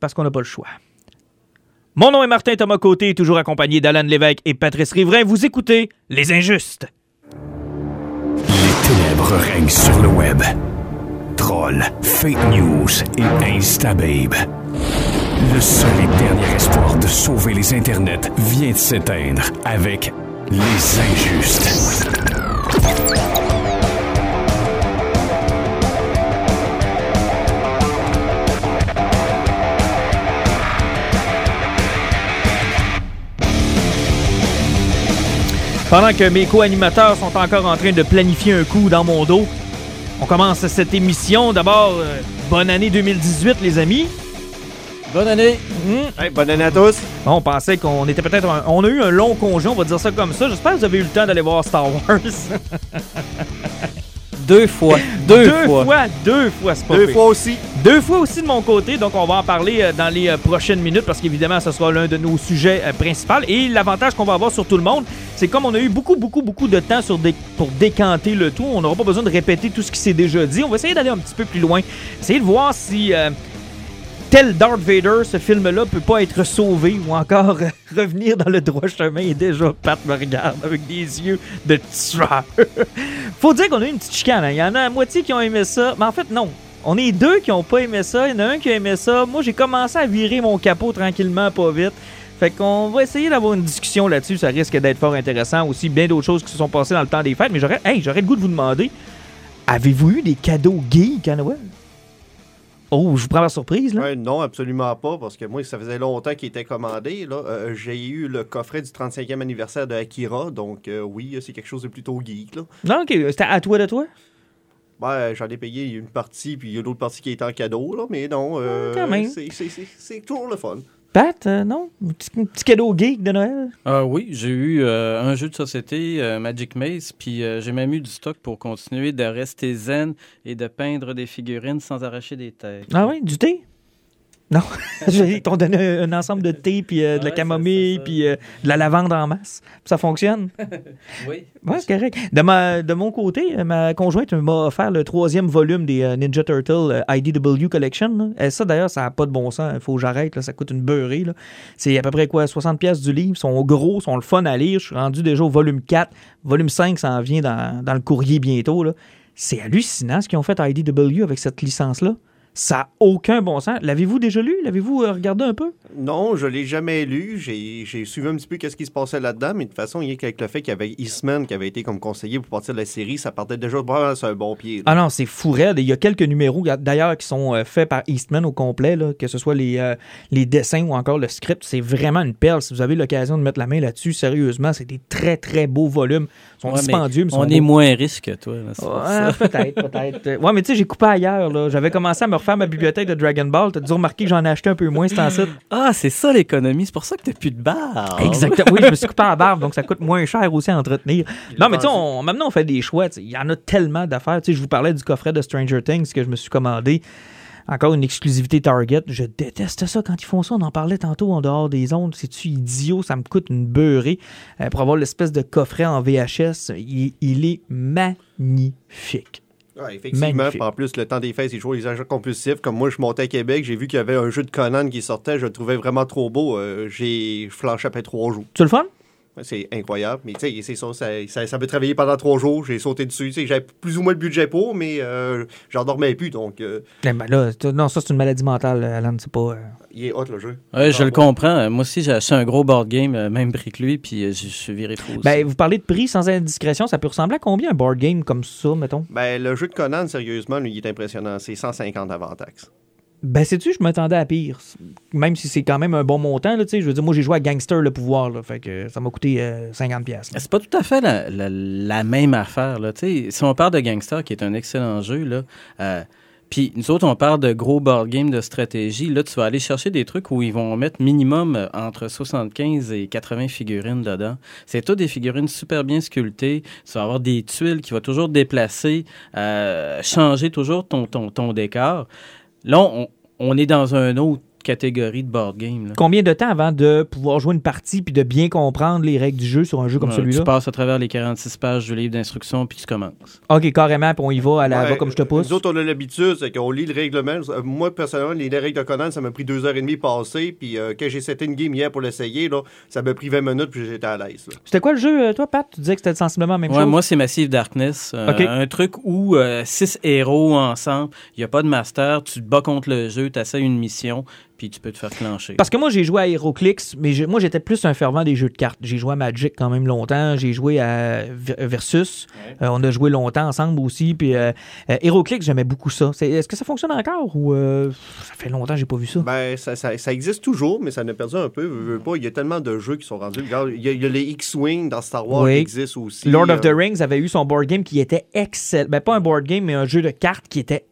parce qu'on n'a pas le choix. Mon nom est Martin Thomas Côté, toujours accompagné d'Alan Lévesque et Patrice Riverain. Vous écoutez Les Injustes. Les ténèbres règnent sur le web. Trolls, fake news et instababe. Le seul et dernier espoir de sauver les internets vient de s'éteindre avec Les Injustes. Pendant que mes co-animateurs sont encore en train de planifier un coup dans mon dos, on commence cette émission. D'abord, euh, bonne année 2018, les amis. Bonne année. Hmm. Hey, bonne année à tous. Bon, on pensait qu'on était peut-être. un- On a eu un long congé, on va dire ça comme ça. J'espère que vous avez eu le temps d'aller voir Star Wars. Deux fois. Deux, fois. Deux fois, c'est pas Deux fois aussi. Deux fois aussi de mon côté, donc on va en parler euh, dans les euh, prochaines minutes parce qu'évidemment, ce sera l'un de nos sujets euh, principaux. Et l'avantage qu'on va avoir sur tout le monde, c'est comme on a eu beaucoup, beaucoup, beaucoup de temps sur dé- pour décanter le tout, on n'aura pas besoin de répéter tout ce qui s'est déjà dit. On va essayer d'aller un petit peu plus loin, essayer de voir si euh, tel Darth Vader, ce film-là, peut pas être sauvé ou encore euh, revenir dans le droit chemin. Et déjà, Pat me regarde avec des yeux de tueur. Faut dire qu'on a eu une petite chicane. hein. Il y en a la moitié qui ont aimé ça, mais en fait, non. On est deux qui ont pas aimé ça. Il y en a un qui a aimé ça. Moi, j'ai commencé à virer mon capot tranquillement, pas vite. Fait qu'on va essayer d'avoir une discussion là-dessus. Ça risque d'être fort intéressant. Aussi, bien d'autres choses qui se sont passées dans le temps des fêtes. Mais j'aurais, hey, j'aurais le goût de vous demander avez-vous eu des cadeaux geeks à Oh, je vous prends la surprise, là. Non, absolument pas, parce que moi, ça faisait longtemps qu'il était commandé. Là. Euh, J'ai eu le coffret du 35e anniversaire de Akira, donc euh, oui, c'est quelque chose de plutôt geek. Là. Non, ok. C'était à toi de toi? Ben, J'en ai payé une partie, puis il y a l'autre partie qui est en cadeau, là, mais non, euh, quand même. c'est- c'est- c'est c'est toujours le fun. Pat, euh, non? Un petit, un petit cadeau geek de Noël? Ah oui, j'ai eu euh, un jeu de société, euh, Magic Maze, puis j'ai même eu du stock pour continuer de rester zen et de peindre des figurines sans arracher des têtes. Ah oui, du thé? Non? Ils t'ont donné un, un ensemble de thé, puis euh, de la camomille, ça. puis euh, de la lavande en masse. Ça fonctionne? Oui. Ouais, c'est correct. De, ma, de mon côté, euh, ma conjointe m'a offert le troisième volume des euh, Ninja Turtle IDW Collection. là. Et ça, d'ailleurs, ça n'a pas de bon sens. Il faut que j'arrête. Ça coûte une beurrée. C'est à peu près quoi 60$ piastres du livre. Ils sont gros, sont le fun à lire. Je suis rendu déjà au volume 4. Volume 5 s'en vient dans, dans le courrier bientôt. C'est hallucinant ce qu'ils ont fait à IDW avec cette licence-là. Ça n'a aucun bon sens. L'avez-vous déjà lu? L'avez-vous euh, regardé un peu? Non, je l'ai jamais lu. J'ai suivi un petit peu qu'est-ce qui se passait là-dedans, mais de toute façon, il y a qu'avec le fait qu'il y avait Eastman qui avait été comme conseiller pour partir de la série, ça partait déjà vraiment sur un bon pied. là. Ah non, c'est fou raide. Il y a quelques numéros d'ailleurs qui sont euh, faits par Eastman au complet, là, que ce soit les, euh, les dessins ou encore le script. C'est vraiment une perle. Si vous avez l'occasion de mettre la main là-dessus, sérieusement, c'est des très très beaux volumes. Ils sont Ouais, dispendieux, mais ils sont On est beaux. moins riche que toi. Ouais, peut-être, peut-être. Ouais, mais tu sais, j'ai coupé ailleurs. J'avais commencé à me refaire ma bibliothèque de Dragon Ball. T'as dû remarquer que j'en ai acheté un peu moins, c'est en site. Ah, c'est ça l'économie. C'est pour ça que t'as plus de barbe. Exactement. Oui, je me suis coupé à la barbe, donc ça coûte moins cher aussi à entretenir. Non, mais tu sais, on- maintenant, on fait des choix. tu sais. Il y en a tellement d'affaires. Tu sais, je vous parlais du coffret de Stranger Things que je me suis commandé. Encore une exclusivité Target. Je déteste ça quand ils font ça. On en parlait tantôt en dehors des ondes. C'est-tu idiot? Ça me coûte une beurrée. Euh, pour avoir l'espèce de coffret en VHS, il, il est magnifique. Ouais, effectivement. Magnifique. En plus, le temps des fêtes, c'est toujours les agents compulsifs. Comme moi, je montais à Québec, j'ai vu qu'il y avait un jeu de Conan qui sortait, je le trouvais vraiment trop beau. Euh, j'ai flanché après trois jours. Tu le fun? C'est incroyable. Mais tu sais, c'est ça, ça, ça, peut travailler pendant trois jours. J'ai sauté dessus. Tu sais, J'avais plus ou moins le budget pour, mais euh, j'en dormais plus. Donc, euh, ben là, t- non, ça, c'est une maladie mentale, Alan. C'est pas. euh, il est hot le jeu. Ouais, je le comprends. Euh, Moi aussi, j'ai acheté un gros board game, euh, même prix que lui, puis euh, je je suis viré fou. aussi. Ben, vous parlez de prix sans indiscrétion. Ça peut ressembler à combien un board game comme ça, mettons? Ben, le jeu de Conan, sérieusement, lui, il est impressionnant. C'est 150 avant taxe. Ben, sais-tu, je m'attendais à pire. Même si c'est quand même un bon montant, là, tu sais. Je veux dire, moi, j'ai joué à Gangster le pouvoir. Fait que ça m'a coûté euh, 50$. piastres, là. C'est pas tout à fait la, même affaire. Là. Tu sais, Si on parle de Gangster, qui est un excellent jeu, là, euh, puis nous autres, on parle de gros board game de stratégie. Là, tu vas aller chercher des trucs où ils vont mettre minimum euh, entre 75 et 80 figurines dedans. C'est tout des figurines super bien sculptées. Tu vas avoir des tuiles qui vont toujours déplacer, euh, changer toujours ton décor. Là, on, est dans un autre catégorie de board game. là. Combien de temps avant de pouvoir jouer une partie puis de bien comprendre les règles du jeu sur un jeu comme Ouais, celui-là? Tu passes à travers les 46 pages du livre d'instruction puis tu commences. OK, carrément, puis on y va à la Ouais, va comme je te pousse. Nous autres, on a l'habitude, c'est qu'on lit le règlement. Moi, personnellement, les les règles de Conan, ça m'a pris deux heures et demie passer. Puis euh, quand j'ai seté une game hier pour l'essayer, là, ça m'a pris 20 minutes, puis j'étais à l'aise. C'était quoi le jeu, euh, toi, Pat? Tu disais que c'était sensiblement la même Ouais, chose? moi, c'est Massive Darkness. Euh, Ok. Un truc où euh, six héros ensemble, il n'y a pas de master, tu te bats contre le jeu, tu essaies une mission, puis tu peux te faire clencher. Parce que moi, j'ai joué à HeroClix, mais moi, j'étais plus un fervent des jeux de cartes. J'ai joué à Magic quand même longtemps. J'ai joué à Ver- Versus. Euh, on a joué longtemps ensemble aussi. Puis euh, euh, HeroClix, j'aimais beaucoup ça. Est-ce que ça fonctionne encore ou euh, ça fait longtemps que j'ai pas vu ça? Ben, ça, ça- ça existe toujours, mais ça a perdu un peu. veux, veux pas. Il y a tellement de jeux qui sont rendus. Regarde, il y a, il y a les X-Wing dans Star Wars Oui. qui existent aussi. Lord of the euh, Rings avait eu son board game qui était excellent. Ben, pas un board game, mais un jeu de cartes qui était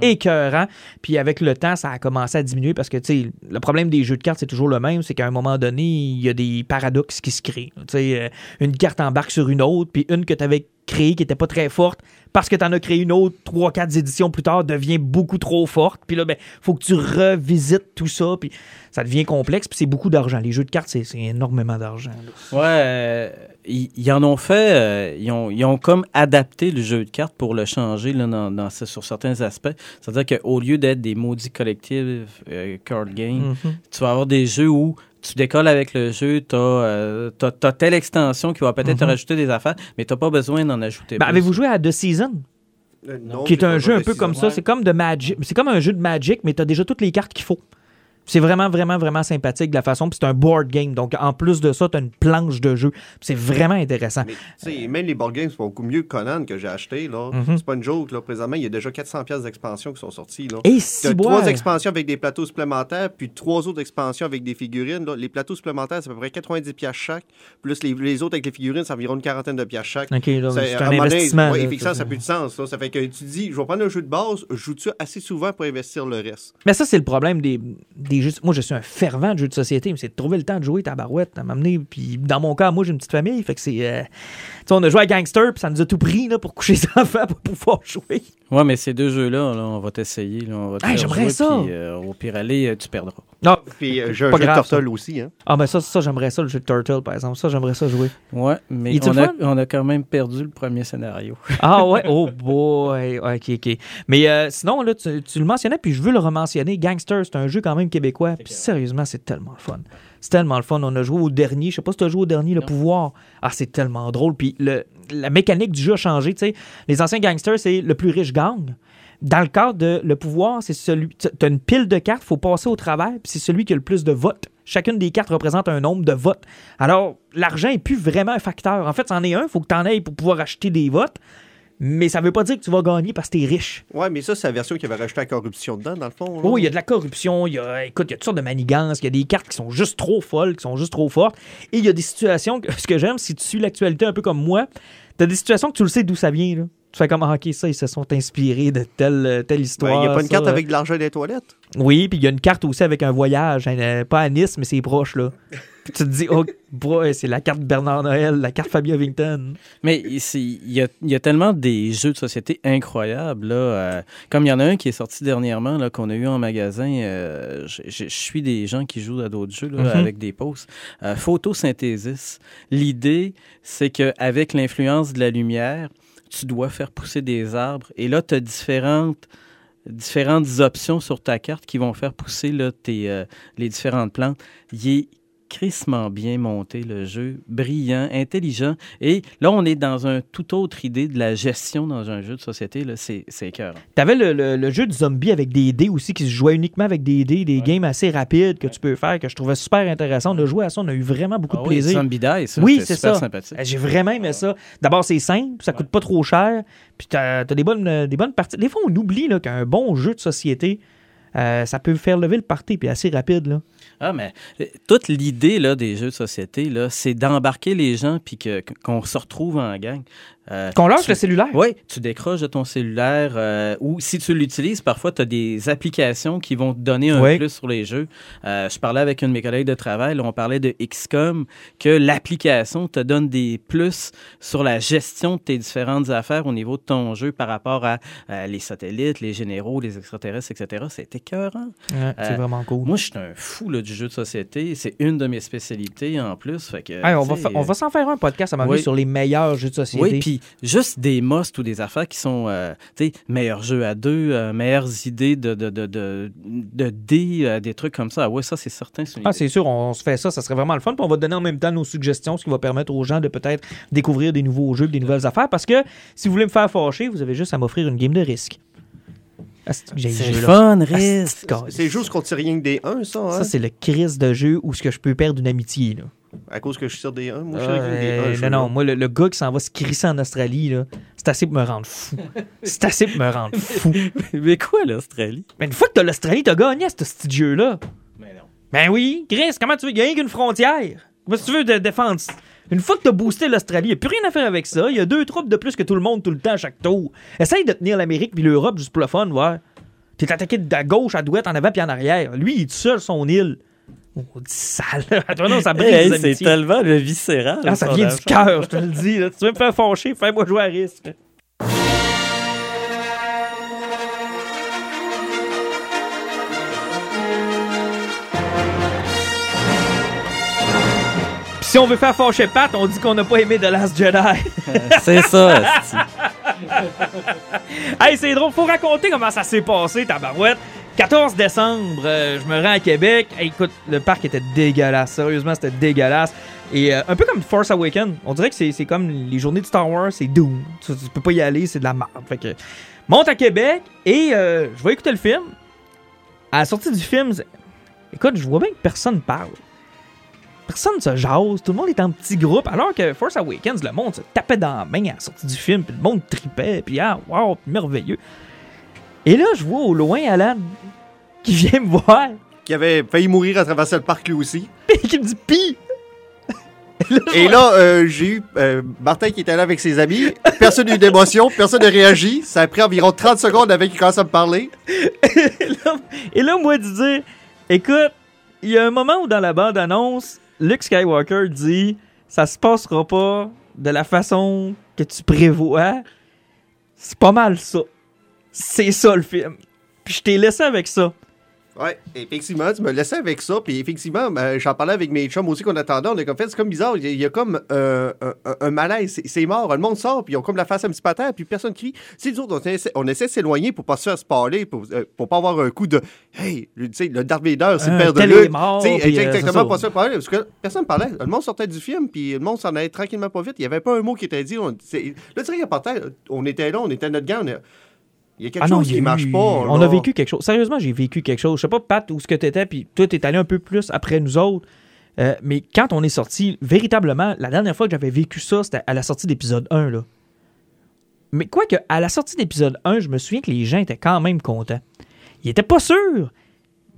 écœurant. Puis avec le temps, ça a commencé à diminuer parce que, le problème des jeux de cartes, c'est toujours le même. C'est qu'à un moment donné, il y a des paradoxes qui se créent. Euh, une carte embarque sur une autre, puis une que tu avais créée qui était pas très forte, parce que tu en as créé une autre, trois, quatre éditions plus tard, devient beaucoup trop forte. Puis là, ben, faut que tu revisites tout ça, puis ça devient complexe, puis c'est beaucoup d'argent. Les jeux de cartes, c'est énormément d'argent. Ouais, euh, ils, ils en ont fait, euh, ils, ont, ils ont comme adapté le jeu de cartes pour le changer là, dans, dans sur certains aspects. C'est-à-dire qu'au lieu d'être des maudits collectifs euh, card games, Mhm. tu vas avoir des jeux où tu décolles avec le jeu, tu as, telle extension qui va peut-être te Mhm. rajouter des affaires, mais tu pas besoin d'en ajouter Ben, plus. avez-vous joué à The Season? euh, non, qui est un jeu un peu comme ça. C'est comme de Magic. C'est comme un jeu de Magic, mais tu as déjà toutes les cartes qu'il faut. C'est vraiment, vraiment, vraiment sympathique de la façon. Puis c'est un board game. Donc, en plus de ça, tu as une planche de jeu. C'est vraiment intéressant. Mais, tu sais, même les board games sont beaucoup mieux que Conan que j'ai acheté. là. Mhm. C'est pas une joke. Là. Présentement, il y a déjà 400 pièces d'expansion qui sont sorties. Là. Et si trois expansions avec des plateaux supplémentaires, puis trois autres expansions avec des figurines. là. Les plateaux supplémentaires, c'est à peu près 90 pièces chaque. Plus les, les autres avec les figurines, c'est environ une quarantaine de pièces chaque. OK, C'est- un moment donné, investissement. ouais, là, ça, ça n'a plus de sens. là. Ça fait que tu dis, je vais prendre un jeu de base, je joue ça assez souvent pour investir le reste? Mais ça, c'est le problème des, des jeux. Moi, je suis un fervent de jeux de société, mais c'est de trouver le temps de jouer ta barouette, à m'amener. Puis dans mon cas, moi, j'ai une petite famille. Fait que c'est. euh, on a joué à Gangster, puis ça nous a tout pris là, pour coucher les enfants pour pouvoir jouer. Ouais, mais ces deux jeux-là, là, on va t'essayer. Hey, j'aimerais ça. puis, euh, au pire aller, euh, tu perdras. Non. Puis euh, j'ai un Pas jeu grave, de Turtle aussi. Hein. Ah, mais ça, ça j'aimerais ça, le jeu de Turtle, par exemple. Ça, j'aimerais ça jouer. Ouais, mais on a, on a quand même perdu le premier scénario. Ah ouais, oh boy, ok, ok. Mais euh, sinon, là, tu, tu le mentionnais, puis je veux le rementionner. Gangster, c'est un jeu quand même québécois. Puis sérieusement, c'est tellement le fun. C'est tellement le fun. On a joué au dernier. Je sais pas si tu as joué au dernier, Le Non. Pouvoir. Ah, c'est tellement drôle. Puis le, la mécanique du jeu a changé. tu sais. Les anciens gangsters, c'est le plus riche gang. Dans le cadre de Le Pouvoir, c'est celui. Tu as une pile de cartes, faut passer au travers, puis c'est celui qui a le plus de votes. Chacune des cartes représente un nombre de votes. Alors, l'argent n'est plus vraiment un facteur. En fait, c'en est un, il faut que tu en ailles pour pouvoir acheter des votes. Mais ça veut pas dire que tu vas gagner parce que t'es riche. Ouais, mais ça, c'est la version qui avait rajouté la corruption dedans, dans le fond. Oh, il y a de la corruption, il y a, écoute, il y a toutes sortes de manigances, il y a des cartes qui sont juste trop folles, qui sont juste trop fortes. Et il y a des situations, que, ce que j'aime, si tu suis l'actualité un peu comme moi, t'as des situations que tu le sais d'où ça vient. Là. Tu fais comme, ah, ok, ça, ils se sont inspirés de telle, telle Ben, histoire. Il n'y a pas une ça. carte avec de l'argent des toilettes. Oui, puis il y a une carte aussi avec un voyage, hein, euh, pas à Nice, mais c'est proche, là. Puis tu te dis, oh, boy, c'est la carte Bernard Noël, la carte Fabien Ovington. Mais il y a, il y a tellement des jeux de société incroyables. Là, euh, comme il y en a un qui est sorti dernièrement, là, qu'on a eu en magasin. euh, je- suis des gens qui jouent à d'autres jeux là, Mhm. avec des posts. Euh, photosynthesis. L'idée, c'est qu'avec l'influence de la lumière, tu dois faire pousser des arbres. Et là, tu as différentes différentes options sur ta carte qui vont faire pousser là, tes, euh, les différentes plantes. Il crissement bien monté, le jeu, brillant, intelligent. Et là, on est dans un tout autre idée de la gestion dans un jeu de société. C'est c'est écœurant. T'avais le, le, le jeu de zombie avec des dés aussi qui se jouait uniquement avec des dés, des games assez rapides que tu peux faire, que je trouvais super intéressant. On a joué à ça, on a eu vraiment beaucoup de Ah oui, plaisir. Zombie Die, ça, Oui, c'est ça. Euh, J'ai vraiment aimé ça. D'abord, c'est simple, ça coûte pas trop cher, puis t'as as des bonnes, des bonnes parties. Des fois, on oublie qu'un bon jeu de société, euh, ça peut faire lever le party, puis assez rapide. Là. Ah, mais euh, toute l'idée là, des jeux de société, là, c'est d'embarquer les gens puis qu'on se retrouve en gang. Euh, Qu'on lâche tu- le cellulaire? Oui, tu décroches de ton cellulaire euh, ou si tu l'utilises, parfois tu as des applications qui vont te donner un Oui. plus sur les jeux. Euh, je parlais avec un de mes collègues de travail, là, on parlait de XCOM, que l'application te donne des plus sur la gestion de tes différentes affaires au niveau de ton jeu par rapport à euh, les satellites, les généraux, les extraterrestres, etc. C'est écœurant. Ouais, c'est vraiment cool. Moi, je suis un fou là, du jeu de société. C'est une de mes spécialités en plus. Fait que, Hey, on, va tu sais, fa- on va s'en faire un podcast à donné oui. sur les meilleurs jeux de société. oui, puis juste des musts ou des affaires qui sont, euh, tu sais, meilleurs jeux à deux, euh, meilleures idées de, de, de, de, de dés, euh, des trucs comme ça. Ah ouais, ça, c'est certain. c'est Ah, c'est sûr, on, on se fait ça, ça serait vraiment le fun. Puis on va donner en même temps nos suggestions, ce qui va permettre aux gens de peut-être découvrir des nouveaux jeux, des nouvelles affaires. Parce que si vous voulez me faire fâcher, vous avez juste à m'offrir une game de risque. Ah, j'ai C'est fun, Ah, c'est- C'est juste qu'on tire rien que des 1, ça, hein? Ça, c'est le crise de jeu où ce que je peux perdre une amitié. Là. À cause que je tire des 1. Moi, je tire des 1. Euh, non, non, moi, le, le gars qui s'en va se crisser en Australie, là, c'est assez pour me rendre fou. C'est assez pour me rendre fou. Mais quoi, l'Australie? Mais une fois que t'as l'Australie, t'as gagné à ce petit jeu-là. Mais non. Ben oui, Chris, comment tu veux? Il y a rien qu'une frontière. Comment tu veux de défendre? Une fois que t'as boosté l'Australie, il n'y a plus rien à faire avec ça. Il y a deux troupes de plus que tout le monde tout le temps à chaque tour. Essaye de tenir l'Amérique puis l'Europe juste pour le fun, ouais. T'es attaqué de gauche, à droite, en avant puis en arrière. Lui, il est seul son île. Sale. Non, ça brise Hey, c'est tellement le viscéral. Ah, ça vient du cœur, je te le dis. là. Tu veux me faire fâcher, fais-moi jouer à risque. Si on veut faire fâcher Pat, on dit qu'on n'a pas aimé The Last Jedi. C'est ça, hey, c'est drôle, faut raconter comment ça s'est passé, tabarouette. 14 décembre, euh, je me rends à Québec. Écoute, le parc était dégueulasse. Sérieusement, c'était dégueulasse. Et euh, un peu comme Force Awakens, on dirait que c'est comme les journées de Star Wars, c'est doom. Tu, tu peux pas y aller, c'est de la merde. Fait que, monte à Québec et euh, je vais écouter le film. À la sortie du film, écoute, je vois bien que personne parle. Personne se jase, tout le monde est en petit groupe, alors que Force Awakens, le monde se tapait dans la main à la sortie du film, puis le monde tripait, puis ah, wow, merveilleux. Et là, je vois au loin Alan qui vient me voir, Qui avait failli mourir à traverser le parc lui aussi. et qui me dit pis. Et là, euh, j'ai eu euh, Martin qui était là avec ses amis. Personne n'a eu d'émotion, personne n'a réagi. Ça a pris environ 30 secondes avant qu'il commence à me parler. et, là, et là, moi, de dire, écoute, il y a un moment où dans la bande-annonce, Luke Skywalker dit ça se passera pas de la façon que tu prévois. C'est pas mal ça. C'est ça le film. Puis je t'ai laissé avec ça. Ouais, effectivement, tu me laissais avec ça. Puis effectivement, ben, j'en parlais avec mes chums aussi qu'on attendait. On est comme fait, c'est comme bizarre. Il y a, il y a comme euh, un, malaise. C'est- C'est mort. Le monde sort, puis ils ont comme la face un petit peu à terre, puis personne crie. Si nous autres, on essaie, on essaie de s'éloigner pour pas se faire spoiler, pour, euh, pour pas avoir un coup de Hey, tu sais, le Darth Vader, c'est le père de Luke. est mort, Tu euh, exactement, c'est pas se faire parler. Parce que personne parlait. Le monde sortait du film, puis le monde s'en allait tranquillement pas vite. Il y avait pas un mot qui était dit. On, c'est- là, tu sais, il y a pas de temps, on était là, on était notre gang. on est- Il y a quelque Ah non, chose a qui marche eu- pas. On là. a vécu quelque chose. Sérieusement, j'ai vécu quelque chose. Je sais pas, Pat, où ce que t'étais, puis toi, t'es allé un peu plus après nous autres. Euh, mais quand on est sorti, véritablement, la dernière fois que j'avais vécu ça, c'était à la sortie d'épisode 1, là. Mais quoique, à la sortie d'épisode 1, je me souviens que les gens étaient quand même contents. Ils étaient pas sûrs,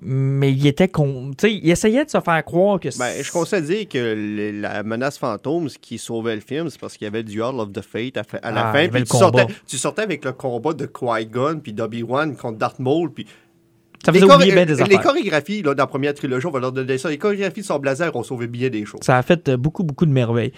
mais ils étaient con... ils essayaient de se faire croire que Ben, je conseille de dire que le- la menace fantôme, ce qui sauvait le film, c'est parce qu'il y avait du Hall of the Fate à, fa- à la Ah, il fin. Puis tu sortais, tu sortais avec le combat de Qui-Gon puis d'Obi-Wan contre Darth Maul. Puis Ça faisait oublier bien des les chorégraphies là, dans la première trilogie, on va leur donner ça. Les chorégraphies de son blazer ont sauvé bien des choses. Ça a fait euh, beaucoup, beaucoup de merveilles.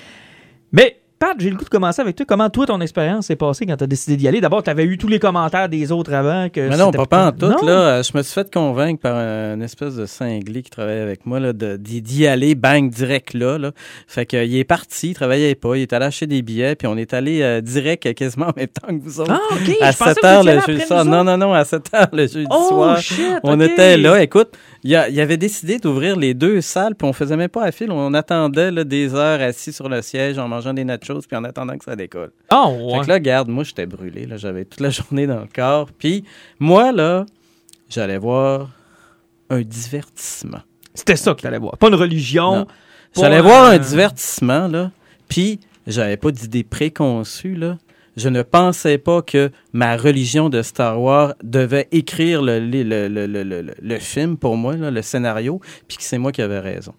Mais, Pat, j'ai le goût de commencer avec toi. Comment, toi, ton expérience s'est passée quand tu as décidé d'y aller? D'abord, tu avais eu tous les commentaires des autres avant. Que Mais non, pas, pas en tout. Non? Là, Euh, je me suis fait convaincre par un espèce de cinglé qui travaillait avec moi là, de- d'y aller, bang, direct là. là. Fait qu'il est parti, il travaillait pas, il est allé acheter des billets, puis on est allé euh, direct euh, quasiment en même temps que vous autres. Ah, OK. à je pensais 7 que heures le jeudi soir. Non, non, non, à 7 heures le jeudi Oh, soir. shit, On était là. Écoute, il, a- il avait décidé d'ouvrir les deux salles, puis on faisait même pas à fil. On attendait là, des heures assis sur le siège en mangeant des nachos, puis en attendant que ça décolle. Ah, Fait ouais. que là, garde, moi, j'étais brûlé. Là, j'avais toute la journée dans le corps. Puis moi, là, j'allais voir un divertissement. C'était ça que tu allais voir. Pas une religion. J'allais voir un un- divertissement, là. Puis j'avais pas d'idée préconçue, là. Je ne pensais pas que ma religion de Star Wars devait écrire le, film pour moi, le scénario, puis que c'est moi qui avais raison.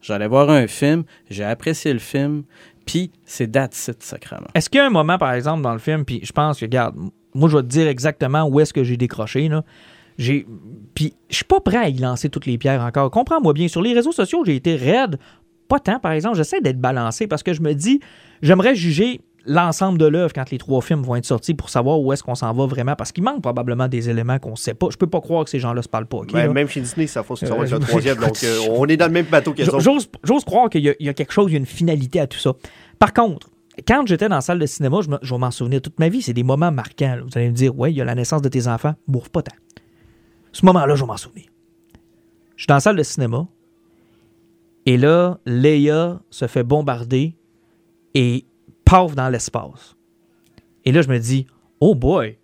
J'allais voir un film, j'ai apprécié le film, Puis c'est that's it, sacrément. Est-ce qu'il y a un moment, par exemple, dans le film, puis je pense que, regarde, moi, je vais te dire exactement où est-ce que j'ai décroché, là. Puis je suis pas prêt à y lancer toutes les pierres encore. Comprends-moi bien, sur les réseaux sociaux, j'ai été raide. Pas tant, par exemple. J'essaie d'être balancé parce que je me dis, j'aimerais juger l'ensemble de l'œuvre quand les trois films vont être sortis pour savoir où est-ce qu'on s'en va vraiment parce qu'il manque probablement des éléments qu'on sait pas. Je peux pas croire que ces gens-là se parlent pas. ok, Ben, même chez Disney, ça faut que ça va Euh, être le je- troisième. donc, euh, on est dans le même bateau J- autres. J'ose, croire qu'il y, a- il y a quelque chose, il y a une finalité à tout ça. Par contre, quand j'étais dans la salle de cinéma, je, me- je vais m'en souvenir toute ma vie, c'est des moments marquants. là. Vous allez me dire, ouais, il y a la naissance de tes enfants, bouffe pas tant. Ce moment-là, je vais m'en souvenir. Je suis dans la salle de cinéma, et là, Leia se fait bombarder et paf dans l'espace. Et là, je me dis, oh boy,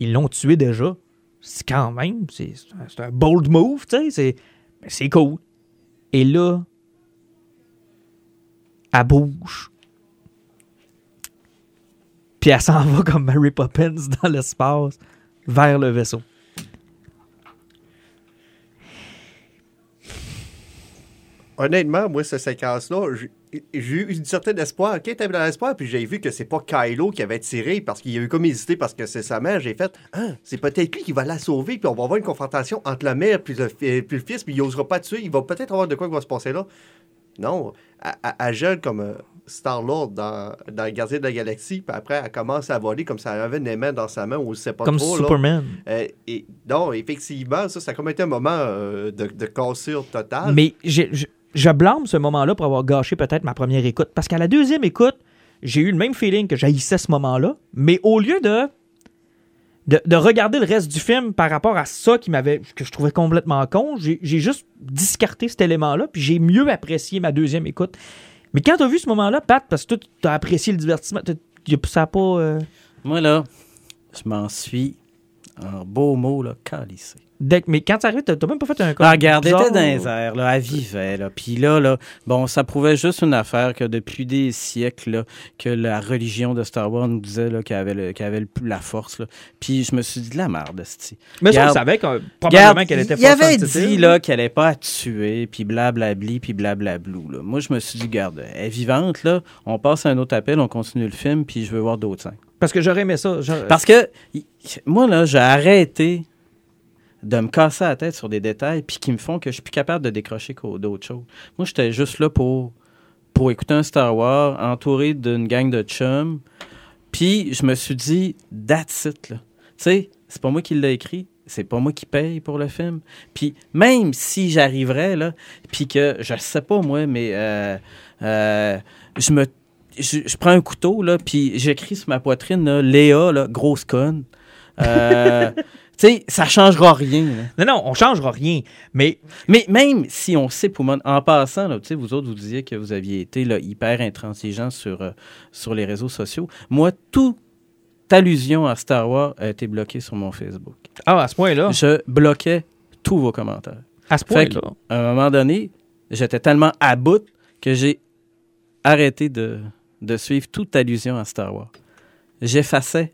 ils l'ont tué déjà. C'est quand même, c'est, un- bold move, tu sais, c'est cool. Et là, elle bouge. Puis elle s'en va comme Mary Poppins dans l'espace vers le vaisseau. Honnêtement, moi, cette séquence-là, j'ai- eu une certaine espoir. Quand t'avais dans l'espoir, puis j'ai vu que c'est pas Kylo qui avait tiré parce qu'il a eu comme hésité parce que c'est sa mère, j'ai fait Ah, c'est peut-être lui qui va la sauver, puis on va avoir une confrontation entre la mère puis le, fi- puis le fils, puis il osera pas tuer. Il va peut-être avoir de quoi qui va se passer là. Non, elle, gèle comme euh, Star-Lord dans, dans Gardien de la Galaxie, puis après, elle commence à voler comme ça elle avait une aimant dans sa main, ou sais pas comme trop. là. Superman. Euh, et, non, effectivement, ça, ça a comme été un moment euh, de, de cassure totale. Mais j'ai- je, blâme ce moment-là pour avoir gâché peut-être ma première écoute. Parce qu'à la deuxième écoute, j'ai eu le même feeling que j'haïssais ce moment-là. Mais au lieu de, de, de regarder le reste du film par rapport à ça qui m'avait que je trouvais complètement con, j'ai juste discarté cet élément-là. Puis j'ai mieux apprécié ma deuxième écoute. Mais quand t'as vu ce moment-là, Pat, parce que toi, t'as apprécié le divertissement, ça a pas. euh, Moi, là, je m'en suis, en beau mot, là, calissé. Dès- mais quand t'arrives, t'as t'as même pas fait un Ah, regarde, était dans les airs, là, elle vivait, là. Puis là, là, bon, ça prouvait juste une affaire que depuis des siècles, là, que la religion de Star Wars nous disait, qu'elle avait, le- avait le la force, là. Puis je me suis dit, de la merde, esti. Mais ça, on savait que, probablement qu'elle était il avait dit là qu'elle n'allait pas à tuer, puis blablabli, puis blablablou. Là. Moi, je me suis dit, garde, elle est vivante, là. On passe à un autre appel, on continue le film, puis je veux voir d'autres scènes. Parce que j'aurais aimé ça. Parce que moi, là, j'ai arrêté de me casser la tête sur des détails, puis qui me font que je suis plus capable de décrocher d'autres choses. Moi, j'étais juste là pour, pour écouter un Star Wars, entouré d'une gang de chums, puis je me suis dit, that's it, là. Tu sais, c'est pas moi qui l'ai écrit, c'est pas moi qui paye pour le film. Puis même si j'arriverais, là, puis que, je sais pas moi, mais euh, euh, je me... Je prends un couteau, là, puis j'écris sur ma poitrine, là, Léa, là, grosse conne. Euh, tu sais, ça changera rien, là. Non, non, on changera rien. Mais Mais même si on sait, Poumon, en passant, là, vous autres, vous disiez que vous aviez été là, hyper intransigeant sur, euh, sur les réseaux sociaux. Moi, toute allusion à Star Wars a été bloquée sur mon Facebook. ah, à ce point-là, Je bloquais tous vos commentaires. à ce point-là, À un moment donné, j'étais tellement à bout que j'ai arrêté de, de suivre toute allusion à Star Wars. J'effaçais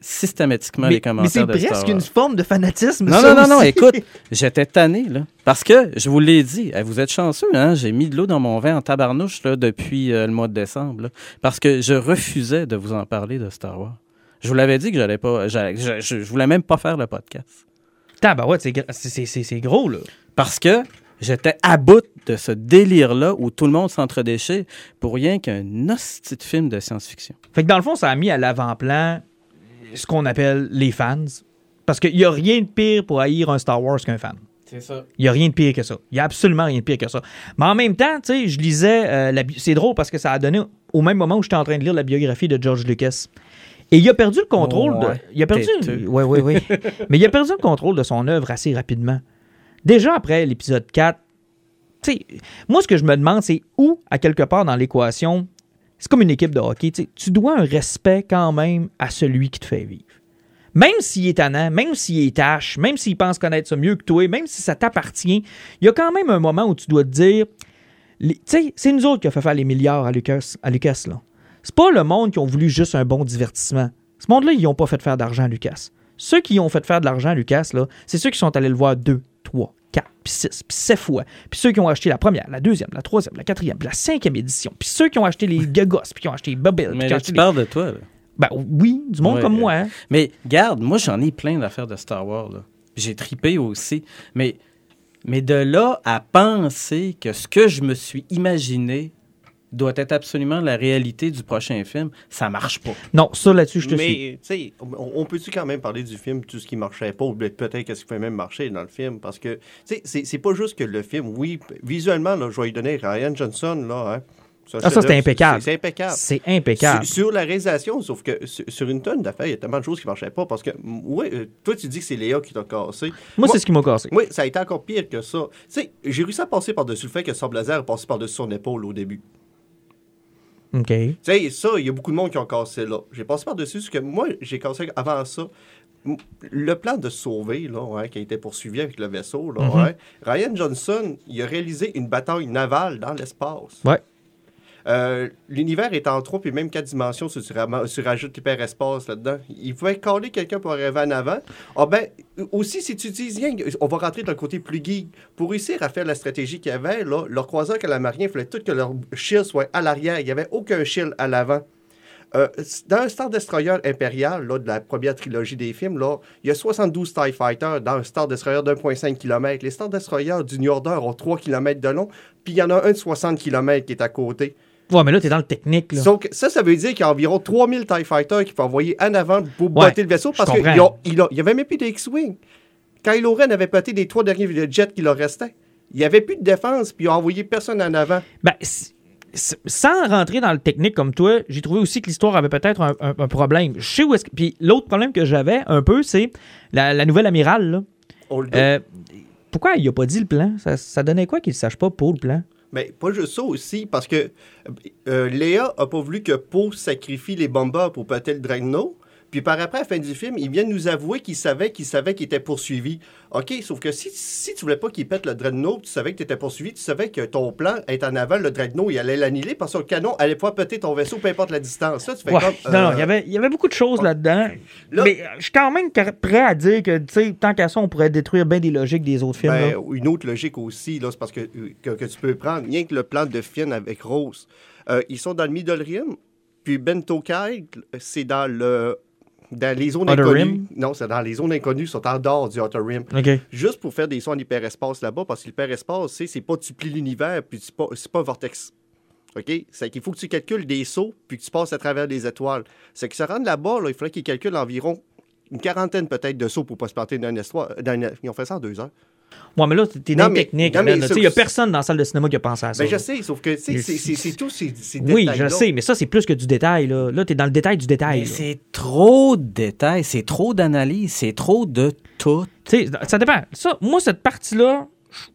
systématiquement les mais, mais commentaires c'est de presque une forme de fanatisme. Non, ça non, non, non, écoute, j'étais tanné, là. Parce que, je vous l'ai dit, vous êtes chanceux, hein, j'ai mis de l'eau dans mon vin en tabarnouche, là, depuis euh, le mois de décembre, là, parce que je refusais de vous en parler de Star Wars. Je vous l'avais dit que j'allais pas, je, voulais même pas faire le podcast. Tabarouette, c'est gr- c'est- c'est- c'est c'est gros, là. Parce que j'étais à bout de ce délire-là où tout le monde s'entredéchait pour rien qu'un hostie de film de science-fiction. Fait que dans le fond, ça a mis à l'avant-plan ce qu'on appelle les fans. Parce qu'il n'y a rien de pire pour haïr un Star Wars qu'un fan. C'est ça. Il n'y a rien de pire que ça. Il n'y a absolument rien de pire que ça. Mais en même temps, tu sais, je lisais. euh, la c'est drôle parce que ça a donné au même moment où j'étais en train de lire la biographie de George Lucas. Et il a perdu le contrôle. Ouais, de, il a perdu. Oui, oui, oui. Mais il a perdu le contrôle de son œuvre assez rapidement. Déjà après l'épisode 4, tu sais, moi, ce que je me demande, c'est où, à quelque part dans l'équation, c'est comme une équipe de hockey, tu dois un respect quand même à celui qui te fait vivre. Même s'il est tannant, même s'il est tâche, même s'il pense connaître ça mieux que toi, même si ça t'appartient, il y a quand même un moment où tu dois te dire, c'est nous autres qui a fait faire les milliards à Lucas, à Lucas là. C'est pas le monde qui ont voulu juste un bon divertissement. Ce monde-là, ils n'ont pas fait faire d'argent à Lucas. Ceux qui ont fait faire de l'argent à Lucas, c'est ceux qui sont allés le voir deux, trois, quatre, puis puis 6, puis 7 fois. Puis ceux qui ont acheté la première, la deuxième, la troisième, la quatrième, puis la cinquième édition. Puis ceux qui ont acheté les Gagos, puis qui ont acheté les Bubble, Mais qui ont là, acheté tu les- parles de toi. là. Ben oui, du monde Ouais, comme euh, moi. hein. Mais garde, moi j'en ai plein d'affaires de Star Wars. J'ai tripé aussi. Mais, mais de là à penser que ce que je me suis imaginé doit être absolument la réalité du prochain film, ça marche pas. Non, ça là-dessus, je te suis. Mais, tu sais, on, on peut-tu quand même parler du film, tout ce qui marchait pas, ou peut-être qu'est-ce qui pouvait même marcher dans le film? Parce que, tu sais, c'est- pas juste que le film, oui, visuellement, là, je vais lui donner Ryan Johnson, là, hein. Ah, ça, c'était c'est- impeccable. C'est impeccable. C'est impeccable. Sur, sur la réalisation, sauf que sur, sur une tonne d'affaires, il y a tellement de choses qui marchaient pas. Parce que, ouais, euh, toi, tu dis que c'est Léa qui t'a cassé. Moi, c'est ce qui m'a cassé. Oui, ça a été encore pire que ça. Tu sais, j'ai réussi à passer par-dessus le fait que Sam Blazer est passé par-dessus son épaule au début. OK. Tu sais, ça, il y a beaucoup de monde qui ont cassé là. J'ai passé par-dessus ce que moi, j'ai cassé avant ça. Le plan de sauver, là, ouais, qui a été poursuivi avec le vaisseau, là, Mhm. ouais, Ryan Johnson, il a réalisé une bataille navale dans l'espace. Ouais. Euh, L'univers est en trois puis même quatre dimensions si tu, tu l'hyperespace là-dedans. Il pouvait caler quelqu'un pour arriver en avant. Ah ben, aussi, si tu dis, on va rentrer dans le côté plus geek. Pour réussir à faire la stratégie qu'il y avait, là, leur croiseur calamariens, il fallait tout que leur shield soit à l'arrière. Il n'y avait aucun shield à l'avant. Euh, dans un Star Destroyer impérial, là, de la première trilogie des films, là, il y a 72 TIE Fighters dans un Star Destroyer d'1,5 km. Les Star Destroyers du New Order ont 3 km de long, puis il y en a un de 60 km qui est à côté. Ouais, mais là, t'es dans le technique, là. Donc, ça, ça veut dire qu'il y a environ 3000 TIE Fighters qu'il faut envoyer en avant pour Ouais, botter le vaisseau parce qu'il n'y avait même plus d'X-Wing. Kylo Ren avait pété les trois derniers jets qui leur restaient. Il n'y avait plus de défense, puis il a envoyé personne en avant. Ben, sans rentrer dans le technique comme toi, j'ai trouvé aussi que l'histoire avait peut-être un, un- un problème. Je sais où est-ce que. Puis l'autre problème que j'avais un peu, c'est la, la nouvelle amirale, là. Euh, pourquoi il a pas dit le plan? Ça, ça donnait quoi qu'il ne sache pas pour le plan? Mais pas juste ça aussi, parce que euh, Léa a pas voulu que Poe sacrifie les bombers pour péter le Dreadnought. Puis par après, à la fin du film, il vient nous avouer qu'il savait qu'il savait qu'il était poursuivi. OK, sauf que si, si tu voulais pas qu'il pète le Dreadnought, tu savais que tu étais poursuivi, tu savais que ton plan est en avant, le Dreadnought, il allait l'annihiler parce que le canon allait pouvoir péter ton vaisseau, peu importe la distance. Là, tu fais Ouais. comme... Non, non, euh, il y avait, il y avait beaucoup de choses là-dedans. Là- mais euh, je suis quand même prêt à dire que, tu sais, tant qu'à ça, on pourrait détruire bien des logiques des autres films. Ben, une autre logique aussi, là, c'est parce que, que, que tu peux prendre, rien que le plan de Finn avec Rose. Euh, ils sont dans le Middle Rim, puis Bento Kai, c'est dans le dans les zones Outer inconnues. Rim? Non, c'est dans les zones inconnues, ils sont en dehors du Outer Rim. OK. Juste pour faire des sons en hyperespace là-bas, parce que l'hyperespace, c'est, c'est pas tu plies l'univers, puis c'est pas, c'est pas un vortex. OK? C'est qu'il faut que tu calcules des sauts, puis que tu passes à travers des étoiles. C'est que se rendre là-bas, là, il faudrait qu'ils calculent environ une quarantaine peut-être de sauts pour pas se planter dans une histoire. dans une- Ils ont fait ça en deux heures. Ouais, mais là, t'es dans technique. Il n'y a personne dans la salle de cinéma qui a pensé à ça. Ben, je sais, sauf que c'est tout ces, ces Oui, je sais, mais ça, c'est plus que du détail. Là, là tu es dans le détail du détail. C'est trop de détails, c'est trop d'analyse, c'est trop de tout. Tu sais, ça dépend. Ça, moi, cette partie-là, je suis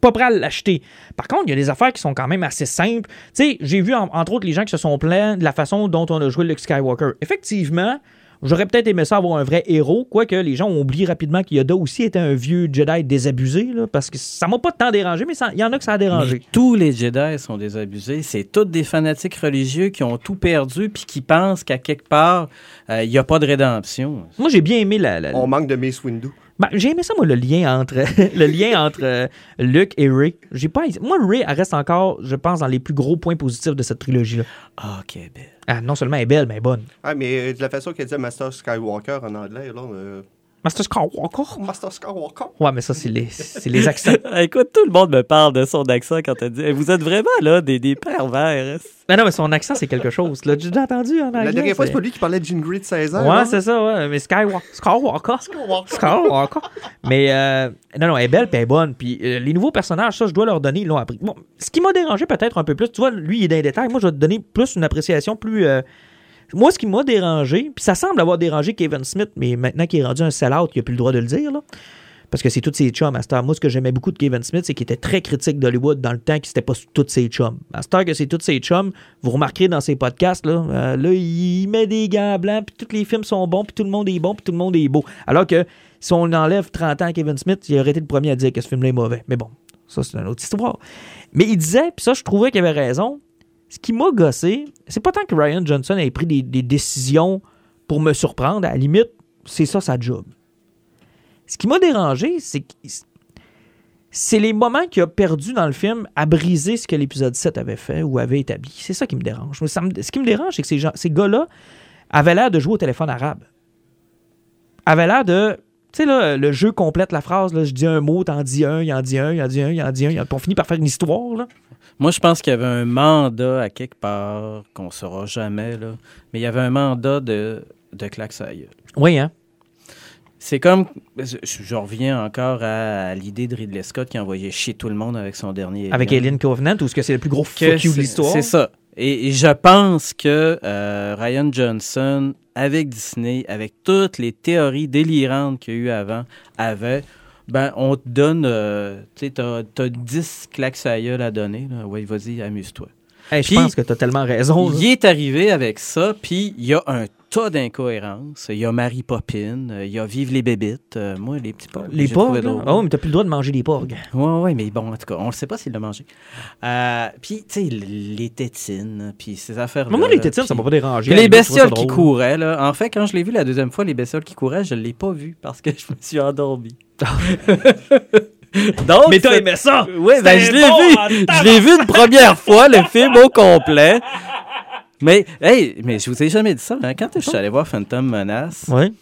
pas prêt à l'acheter. Par contre, il y a des affaires qui sont quand même assez simples. Tu sais, j'ai vu, en- entre autres, les gens qui se sont plaints de la façon dont on a joué Luke Skywalker. Effectivement, j'aurais peut-être aimé ça avoir un vrai héros, quoique les gens ont oublié rapidement qu'il Yoda aussi était un vieux Jedi désabusé, là, parce que ça m'a pas tant dérangé, mais ça- il y en a que ça a Mais dérangé. tous les Jedi sont désabusés. C'est tous des fanatiques religieux qui ont tout perdu puis qui pensent qu'à quelque part, euh, il n'y a pas de rédemption. Moi, j'ai bien aimé la... la- On manque de Mace Windu. Ben, j'ai aimé ça, moi, le lien entre, le lien entre euh, Luke et Ray. J'ai pas... Moi, Ray, elle reste encore, je pense, dans les plus gros points positifs de cette trilogie-là. Ah, OK, belle. Ah, non seulement elle est belle, mais elle est bonne. Ah, mais euh, de la façon qu'elle disait Master Skywalker en anglais, là. euh, Master Skywalker? Master Skywalker. Ouais, mais ça, c'est les, c'est les accents. Écoute, tout le monde me parle de son accent quand elle dit Eh, Vous êtes vraiment là des, des pervers. mais non, mais son accent, c'est quelque chose. L'as déjà entendu en anglais? La dernière fois, c'est pas lui qui parlait de Gingrey de 16 ans. Ouais, là? c'est ça, ouais. Mais Skywalker. Skywalker. Skywalker. Mais euh, non, non, elle est belle puis elle est bonne. Puis euh, les nouveaux personnages, ça, je dois leur donner, ils l'ont appris. Bon, ce qui m'a dérangé peut-être un peu plus, tu vois, lui, il est dans les détails. Moi, je vais te donner plus une appréciation plus. euh, Moi, ce qui m'a dérangé, puis ça semble avoir dérangé Kevin Smith, mais maintenant qu'il est rendu un sell-out, il n'a plus le droit de le dire, là. Parce que c'est tous ses chums, Master. Moi, ce que j'aimais beaucoup de Kevin Smith, c'est qu'il était très critique d'Hollywood dans le temps que c'était pas tous ses chums. Master, que c'est tous ses chums, vous remarquerez dans ses podcasts, là, euh, là, il met des gants blancs, puis tous les films sont bons, puis tout le monde est bon, puis tout le monde est beau. Alors que si on enlève 30 ans à Kevin Smith, il aurait été le premier à dire que ce film-là est mauvais. Mais bon, ça, c'est une autre histoire. Mais il disait, puis ça, je trouvais qu'il avait raison. Ce qui m'a gossé, c'est pas tant que Ryan Johnson ait pris des, décisions pour me surprendre. À la limite, c'est ça sa job. Ce qui m'a dérangé, c'est c'est les moments qu'il a perdu dans le film à briser ce que l'épisode 7 avait fait ou avait établi. C'est ça qui me dérange. Ce qui me dérange, c'est que ces, gars-là avaient l'air de jouer au téléphone arabe. Avaient l'air de. Tu sais, là, le jeu complète la phrase. Je dis un mot, t'en dis un, il en dit un, il en dit un, il en dit un. on finit par faire une histoire. Là. Moi, je pense qu'il y avait un mandat à quelque part, qu'on ne saura jamais, là. mais il y avait un mandat de, de claque. Oui, hein? C'est comme, je, je reviens encore à, à l'idée de Ridley Scott qui envoyait chier tout le monde avec son dernier. Avec Alien Covenant, ou est-ce que c'est le plus gros fuck you de l'histoire? C'est ça. Et, et je pense que euh, Ryan Johnson, avec Disney, avec toutes les théories délirantes qu'il y a eu avant, avait, ben, on te donne, euh, tu sais, t'as, t'as 10 claques à gueule à donner. Là. Ouais, vas-y, amuse-toi. Hey, je Puis- pense que t'as tellement raison. Il est arrivé avec ça, puis il y a un tas d'incohérences. Il y a Mary Poppins, euh, il y a Vive les bébites. Euh, moi, les petits porcs. Les. Ah oui, mais t'as plus le droit de manger des porgs. Ouais, ouais, mais bon, en tout cas, on ne sait pas s'il l'a mangé. Euh, puis, tu sais, les tétines, puis ces affaires-là. Mais moi, les tétines, ça puis- m'a pas dérangé. les ça bestioles qui couraient, là. En fait, quand je l'ai vu la deuxième fois, les bestioles qui couraient, je ne l'ai pas vu parce que je me suis endormi. Donc, Mais t'as aimé ça! oui, ben, je l'ai bon vu. Je l'ai vu une première fois, le film au complet. Mais, hey, mais je vous ai jamais dit ça. hein. Quand je suis allé voir Phantom Menace, Oui.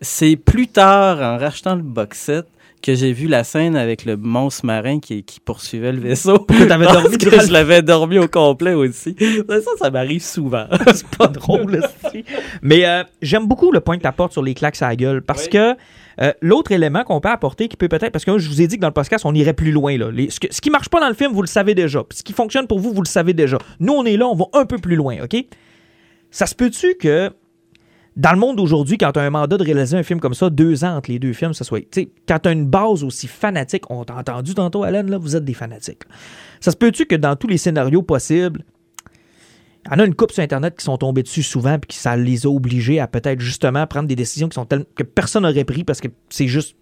c'est plus tard, en rachetant le box set, que j'ai vu la scène avec le monstre marin qui, qui poursuivait le vaisseau. T'avais dormi que je l'avais dormi au complet aussi. Ça, ça m'arrive souvent. c'est pas drôle. esti. Mais euh, j'aime beaucoup le point que tu apportes sur les claques à la gueule parce que euh, l'autre élément qu'on peut apporter qui peut peut-être. Parce que je vous ai dit que dans le podcast, on irait plus loin. Là. Les- ce, que- ce qui marche pas dans le film, vous le savez déjà. Ce qui fonctionne pour vous, vous le savez déjà. Nous, on est là, on va un peu plus loin, OK? Ça se peut-tu que dans le monde d'aujourd'hui, quand tu as un mandat de réaliser un film comme ça, deux ans entre les deux films, ça soit. Quand tu as une base aussi fanatique, on t'a entendu tantôt, Alan, là, vous êtes des fanatiques. Ça se peut-tu que dans tous les scénarios possibles, il y en a une couple sur Internet qui sont tombés dessus souvent puis qui ça les a obligés à peut-être justement prendre des décisions qui sont telles que personne n'aurait pris parce que c'est juste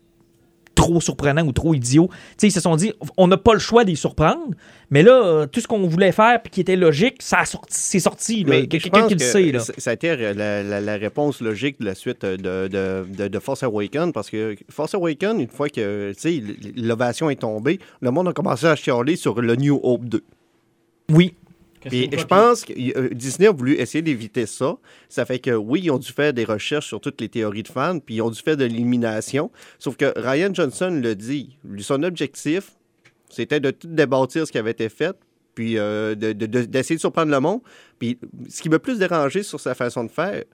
trop surprenant ou trop idiot. Tu sais, ils se sont dit, on n'a pas le choix d'y surprendre, mais là, euh, tout ce qu'on voulait faire puis qui était logique, ça c'est sorti. quelqu'un qui le sait. Là. Ça a été la, la- la réponse logique de la suite de, de, de, de Force Awakens parce que Force Awakens, une fois que l'ovation est tombée, le monde a commencé à chialer sur le New Hope 2. Oui. Puis je pense que euh, Disney a voulu essayer d'éviter ça. Ça fait que oui, ils ont dû faire des recherches sur toutes les théories de fans, puis ils ont dû faire de l'élimination. Sauf que Ryan Johnson le dit. Son objectif, c'était de tout débâtir ce qui avait été fait, puis euh, de- de- de- d'essayer de, surprendre le monde. Puis ce qui m'a plus dérangé sur sa façon de faire,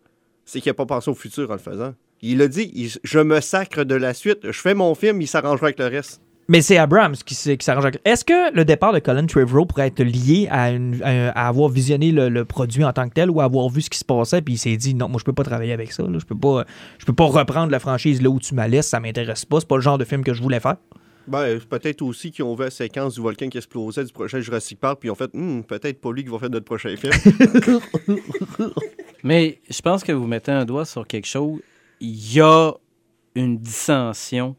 c'est qu'il n'a pas pensé au futur en le faisant. Il a dit il- Je me sacre de la suite, je fais mon film, il s'arrangera avec le reste. Mais c'est Abrams qui, s'arrange avec. Est-ce que le départ de Colin Trevorrow pourrait être lié à, une- à- à avoir visionné le, le produit en tant que tel ou à avoir vu ce qui se passait puis il s'est dit non, moi je peux pas travailler avec ça, là. je peux pas je peux pas reprendre la franchise là où tu m'as laissé, ça m'intéresse pas, c'est pas le genre de film que je voulais faire. Ben, peut-être aussi qu'ils ont vu la séquence du volcan qui explosait du prochain Jurassic Park, puis ils ont fait Hmm, peut-être pas lui qui va faire notre prochain film. Mais je pense que vous mettez un doigt sur quelque chose. Il y a une dissension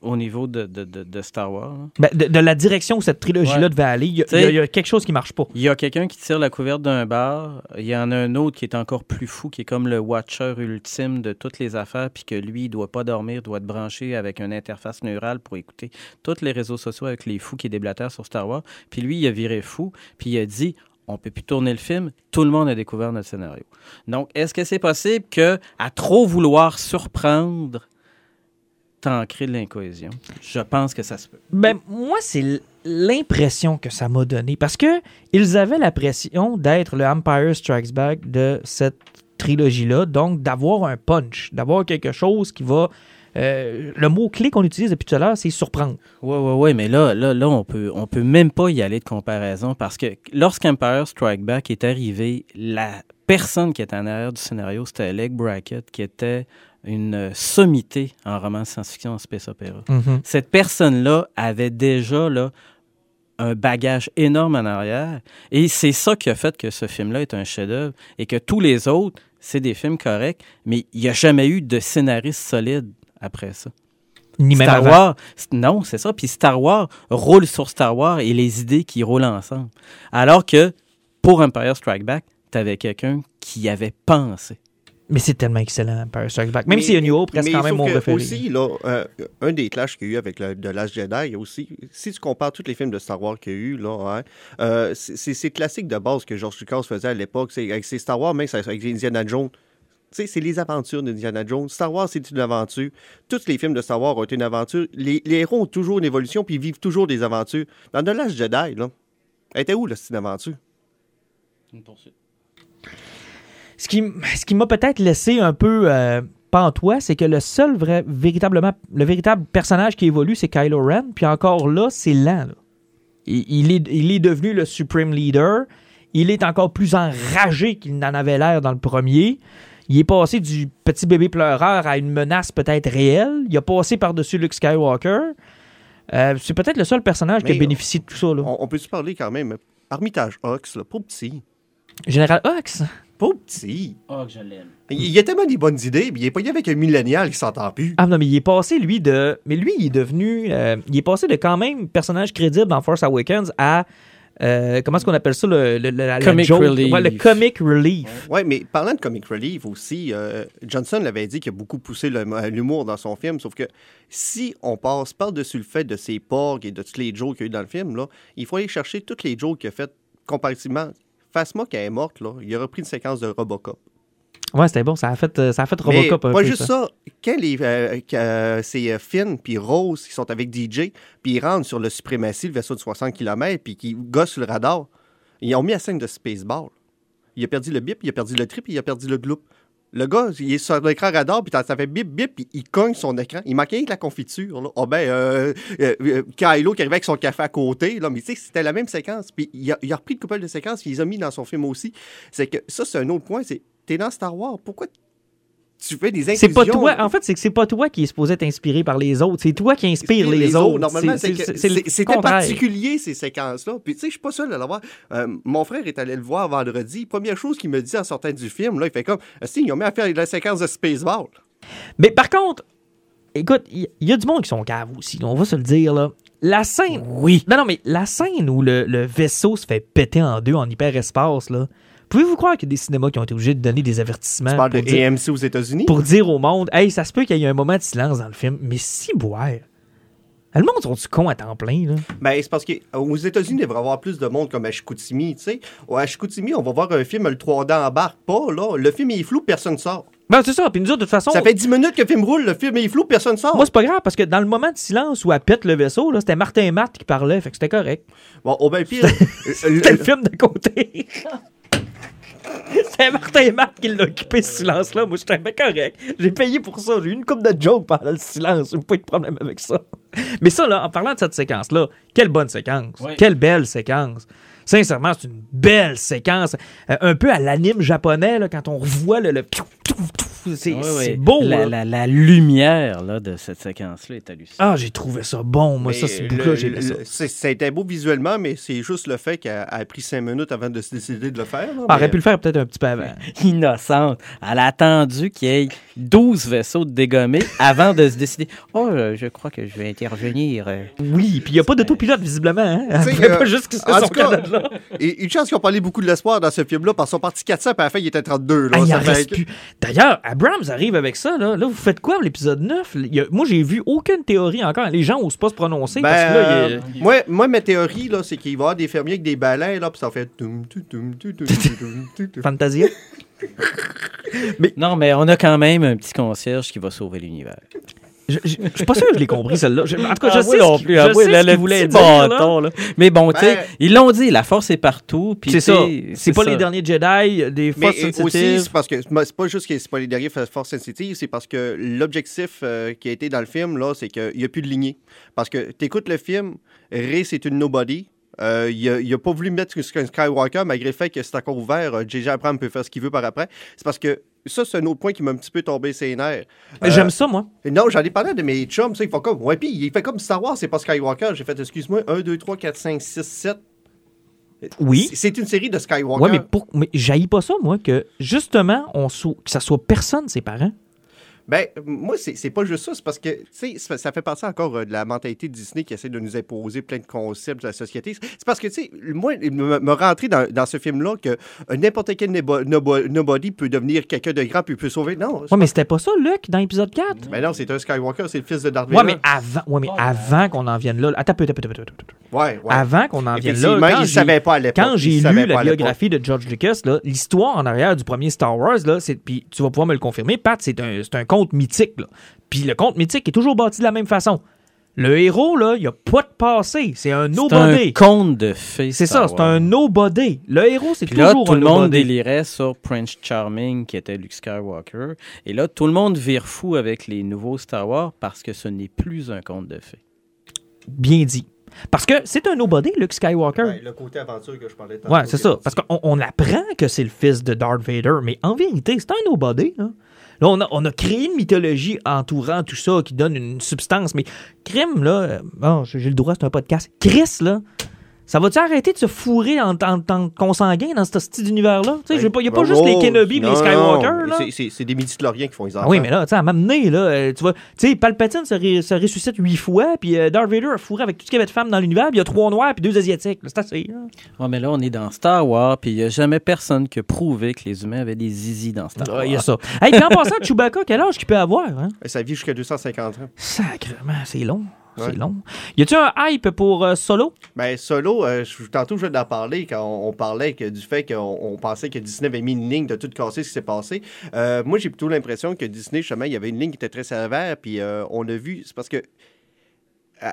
au niveau de, de- Star Wars. là. Ben, de, de la direction où cette trilogie-là Ouais. devait aller, y, y il y a quelque chose qui marche pas. Il y a quelqu'un qui tire la couverte d'un bar. Il y en a un autre qui est encore plus fou, qui est comme le watcher ultime de toutes les affaires, puis que lui, il doit pas dormir, doit être branché avec une interface neurale pour écouter tous les réseaux sociaux avec les fous qui déblatèrent sur Star Wars. Puis lui, il a viré fou, puis il a dit on peut plus tourner le film, tout le monde a découvert notre scénario. Donc, est-ce que c'est possible que, à trop vouloir surprendre, t'en crées de l'incohésion? Je pense que ça se peut. Ben, moi, c'est l'impression que ça m'a donné. Parce que ils avaient la pression d'être le Empire Strikes Back de cette trilogie-là. Donc, d'avoir un punch, d'avoir quelque chose qui va. euh, le mot-clé qu'on utilise depuis tout à l'heure, c'est surprendre. Oui, oui, oui, mais là, là, là on peut, on peut même pas y aller de comparaison parce que lorsqu'Empire Strike Back est arrivé, la personne qui était en arrière du scénario, c'était Alec Brackett, qui était une euh, sommité en roman de science-fiction en space opéra. Cette personne-là avait déjà là, un bagage énorme en arrière. Et c'est ça qui a fait que ce film-là est un chef-d'œuvre et que tous les autres, c'est des films corrects, mais il n'y a jamais eu de scénariste solide après ça. Ni même Star avant. Wars, non, c'est ça. Puis Star Wars roule sur Star Wars et les idées qui roulent ensemble. Alors que pour Empire Strike Back, tu avais quelqu'un qui avait pensé. Mais c'est tellement excellent, Empire Strikes Back. Même Mais- si A New Hope reste quand même mon préféré. Aussi, là, euh, un des clashs qu'il y a eu avec le, de Last Jedi, y aussi, si tu compares tous les films de Star Wars qu'il y a eu, là, hein, euh, c'est classique de base que George Lucas faisait à l'époque. c'est Avec ses Star Wars, même avec Indiana Jones. Tu sais, c'est les aventures d'Indiana Jones. Star Wars, c'est une aventure. Tous les films de Star Wars ont été une aventure. Les, les héros ont toujours une évolution, puis ils vivent toujours des aventures. Dans The Last Jedi, là, elle était où, là, cette aventure? Ce qui, ce qui m'a peut-être laissé un peu euh, pantois, c'est que le seul vrai, véritablement, le véritable personnage qui évolue, c'est Kylo Ren. Puis encore là, c'est lent. là. Il, il est, il est devenu le Supreme Leader. Il est encore plus enragé qu'il n'en avait l'air dans le premier. Il est passé du petit bébé pleureur à une menace peut-être réelle. Il a passé par-dessus Luke Skywalker. Euh, c'est peut-être le seul personnage qui a bénéficié de tout ça. Là. On, on peut-tu parler quand même? Armitage Hux, là, pas petit? Général Hux. Pas petit. Oh, que je l'aime. Il il y a tellement des bonnes idées, puis il est pas avec un millénial qui s'entend plus. Ah non, mais il est passé, lui, de. Mais lui, il est devenu. euh, il est passé de quand même personnage crédible dans Force Awakens à. euh, comment est-ce qu'on appelle ça le, le- Comic joke? relief. Ouais, le comic relief. Ouais, mais parlant de comic relief aussi, euh, Johnson l'avait dit qu'il a beaucoup poussé l'humour dans son film, sauf que si on passe par-dessus le fait de ses porgs et de tous les jokes qu'il y a eu dans le film, là, il faut aller chercher toutes les jokes qu'il a faites comparativement. Phasma, qui est morte, là, il a repris une séquence de Robocop. Ouais, c'était bon. Ça a fait, euh, ça a fait Mais Robocop un pas peu, juste ça. ça. Quand les, euh, euh, c'est euh, Finn puis Rose qui sont avec DJ, puis ils rentrent sur le Suprématie, le vaisseau de 60 km, puis qui gossent sur le radar, ils ont mis la scène de Spaceball. Il a perdu le bip, il a perdu le trip, il a perdu le gloop. Le gars, il est sur l'écran radar, puis ça fait bip, bip, puis il cogne son écran. Il manquait que la confiture. Là. Ah ben, euh, euh, euh, Kylo qui arrivait avec son café à côté, là, mais tu sais, c'était la même séquence. Puis il a, repris une couple de séquences, puis il a mis dans son film aussi. C'est que ça, c'est un autre point, c'est, t'es dans Star Wars, pourquoi tu fais des C'est pas inclusions? toi. En fait, c'est que c'est pas toi qui est supposé t'inspirer par les autres. C'est toi qui inspire les, autres. Normalement, C'est- c'est c'est- que c'est le c'est- c'était particulier, ces séquences-là. Puis, tu sais, je suis pas seul à l'avoir. Euh, mon frère est allé le voir vendredi. Première chose qu'il me dit en sortant du film, là, il fait comme Si, ils ont mis à faire la séquence de Spaceball. Mais par contre, écoute, il y, il y a du monde qui sont caves aussi. On va se le dire, là. La scène. Oui. Non, non, mais la scène où le, le vaisseau se fait péter en deux en hyperespace, là. Pouvez-vous croire qu'il y a des cinémas qui ont été obligés de donner des avertissements Tu parles de dire, AMC aux États-Unis? pour dire au monde, hey, ça se peut qu'il y ait un moment de silence dans le film, mais si boire. Le monde sont du con à temps plein, là? Ben, c'est parce qu'aux États-Unis, il devrait y avoir plus de monde comme à Chicoutimi, tu sais. À Chicoutimi, on va voir un film, le 3D embarque pas, là. Le film est flou, personne sort. Ben, c'est ça. Puis nous autres, de toute façon. Ça fait 10 minutes que le film roule, le film est flou, personne sort. Moi, c'est pas grave parce que dans le moment de silence où elle pète le vaisseau, là, c'était Martin et Matt qui parlaient, fait que c'était correct. Bon, au bien pire. C'était le film de côté. C'était Martin et Matt qui l'a occupé ce silence-là. Moi, j'étais bien correct. J'ai payé pour ça. J'ai eu une coupe de joke pendant le silence. J'ai pas eu de problème avec ça. Mais ça, là, en parlant de cette séquence-là, quelle bonne séquence. Quelle belle séquence. Sincèrement, c'est une belle séquence. Euh, un peu à l'anime japonais, là, quand on revoit le. le c'est beau. La, là. la- la lumière là, de cette séquence-là est hallucinante. Ah, j'ai trouvé ça bon. Moi, Mais ça, ce bout-là, j'ai C'était beau visuellement, mais c'est juste le fait qu'elle a pris cinq minutes avant de se décider de le faire. là, Ah, mais- aurait pu le faire peut-être un petit peu avant. Innocente. Elle a attendu qu'il y ait 12 vaisseaux de dégommés avant de se décider. Oh, euh, je crois que je vais intervenir. euh. Oui, puis il n'y a pas d'autopilote, visiblement. Hein? Sais, Après, euh, pas juste que c'est en Et une chance qu'ils ont parlé beaucoup de l'espoir dans ce film-là, parce qu'ils sont partis 400, puis à la fin, il était 32. Là, Ah, fait plus. D'ailleurs, Abrams arrive avec ça. Là, là vous faites quoi, l'épisode 9? Il y a- moi, j'ai vu aucune théorie encore. Les gens n'osent pas se prononcer Ben, parce que là, il a- euh, moi, moi, ma théorie, là, c'est qu'il va y avoir des fermiers avec des balais, là, puis ça fait... Fantasia? Non, mais on a quand même un petit concierge qui va sauver l'univers. Je je- je suis pas sûr que je l'ai compris, celle-là. Je- En tout cas, je Ah, sais ce non plus. je Ah, oui, sais le- voulait dire. là. bâton, là. Mais bon, tu sais, Ben- ils l'ont dit, la force est partout. puis C'est ça. C'est pas ça. les derniers Jedi, des Mais forces euh, aussi, sensitives. c'est parce que c'est pas juste que c'est pas les derniers forces sensitives, c'est parce que l'objectif euh, qui a été dans le film, là, c'est qu'il n'y a plus de lignée. Parce que tu écoutes le film, Ray, c'est une nobody. Euh, il, a, il a pas voulu mettre un Skywalker, malgré le fait que c'est encore ouvert. euh, J.J. Abrams peut faire ce qu'il veut par après. C'est parce que ça, c'est un autre point qui m'a un petit peu tombé ses nerfs. Euh, J'aime ça, moi. Non, j'en ai parlé de mes chums, ils font comme. Ouais, puis il fait comme Star Wars, c'est pas Skywalker. J'ai fait, excuse-moi, 1, 2, 3, 4, 5, 6, 7. Oui. C'est- une série de Skywalker. Ouais, mais, pour, mais j'haïs pas ça, moi, que justement, on que ça soit personne, ses parents. Ben, moi, c'est pas juste ça. C'est parce que, tu sais, ça fait partie encore euh, de la mentalité de Disney qui essaie de nous imposer plein de concepts de la société. C'est parce que, tu sais, moi, il me, me rentrer dans, dans ce film-là que euh, n'importe quel nebo- nobody peut devenir quelqu'un de grand puis peut sauver. Non. Ouais, mais c'était pas ça, Luke, dans l'épisode 4? Ben non, c'est un Skywalker, c'est le fils de Darth Ouais, Vader. mais avant, ouais, mais avant qu'on en vienne là. Attends, peu, attends, attends, attends, attends. Ouais, ouais. Avant qu'on en vienne là. Quand il j'ai- savait pas à l'époque. Quand j'ai lu la biographie de George Lucas, là, l'histoire en arrière du premier Star Wars, là, c'est, puis tu vas pouvoir me le confirmer, Pat, c'est un, un conte mythique. Là. Puis le conte mythique est toujours bâti de la même façon. Le héros, là, il n'y a pas de passé. C'est un C'est un nobody. conte de fées. C'est ça, c'est un nobody. Le héros, c'est Puis là, toujours tout un le monde nobody. délirait sur Prince Charming, qui était Luke Skywalker. Et là, tout le monde vire fou avec les nouveaux Star Wars parce que ce n'est plus un conte de fées. Bien dit. Parce que c'est un nobody, Luke Skywalker. Le côté aventure que je parlais tantôt. Ouais, c'est ça. Parce qu'on on apprend que c'est le fils de Darth Vader, mais en vérité, c'est un nobody. Là, Là, on, a, on a créé une mythologie entourant tout ça qui donne une substance. Mais crime, là, euh, bon, j'ai le droit, c'est un podcast. Chris, là, ça va-tu arrêter de se fourrer en tant en, consanguin dans ce style d'univers-là? Tu sais, il n'y a pas juste les Kenobi et les Ben, oh, Skywalker. c'est- des midi-chloriens qui font les enfants. Ah oui, mais là, tu sais, à m'amener, là, euh, tu vois, tu sais, Palpatine se, ré- se ressuscite huit fois, puis euh, Darth Vader a fourré avec tout ce qu'il y avait de femmes dans l'univers, puis il y a trois noirs, puis deux asiatiques. là, C'est assez, là. Ouais, mais là, on est dans Star Wars, puis il n'y a jamais personne qui a prouvé que les humains avaient des zizi dans Star Wars. Ah, Il y a ça. Hey, puis en passant, Chewbacca, quel âge qu'il peut avoir, hein? Ça vit jusqu'à 250 ans. Sacrement, c'est long. C'est Ouais. long. Y a-tu un hype pour euh, Solo? Ben, Solo, euh, je- tantôt, je viens d'en parler quand on, on parlait que, du fait qu'on on pensait que Disney avait mis une ligne de tout casser ce qui s'est passé. Euh, moi, j'ai plutôt l'impression que Disney, justement, il y avait une ligne qui était très sévère, puis euh, on a vu, c'est parce que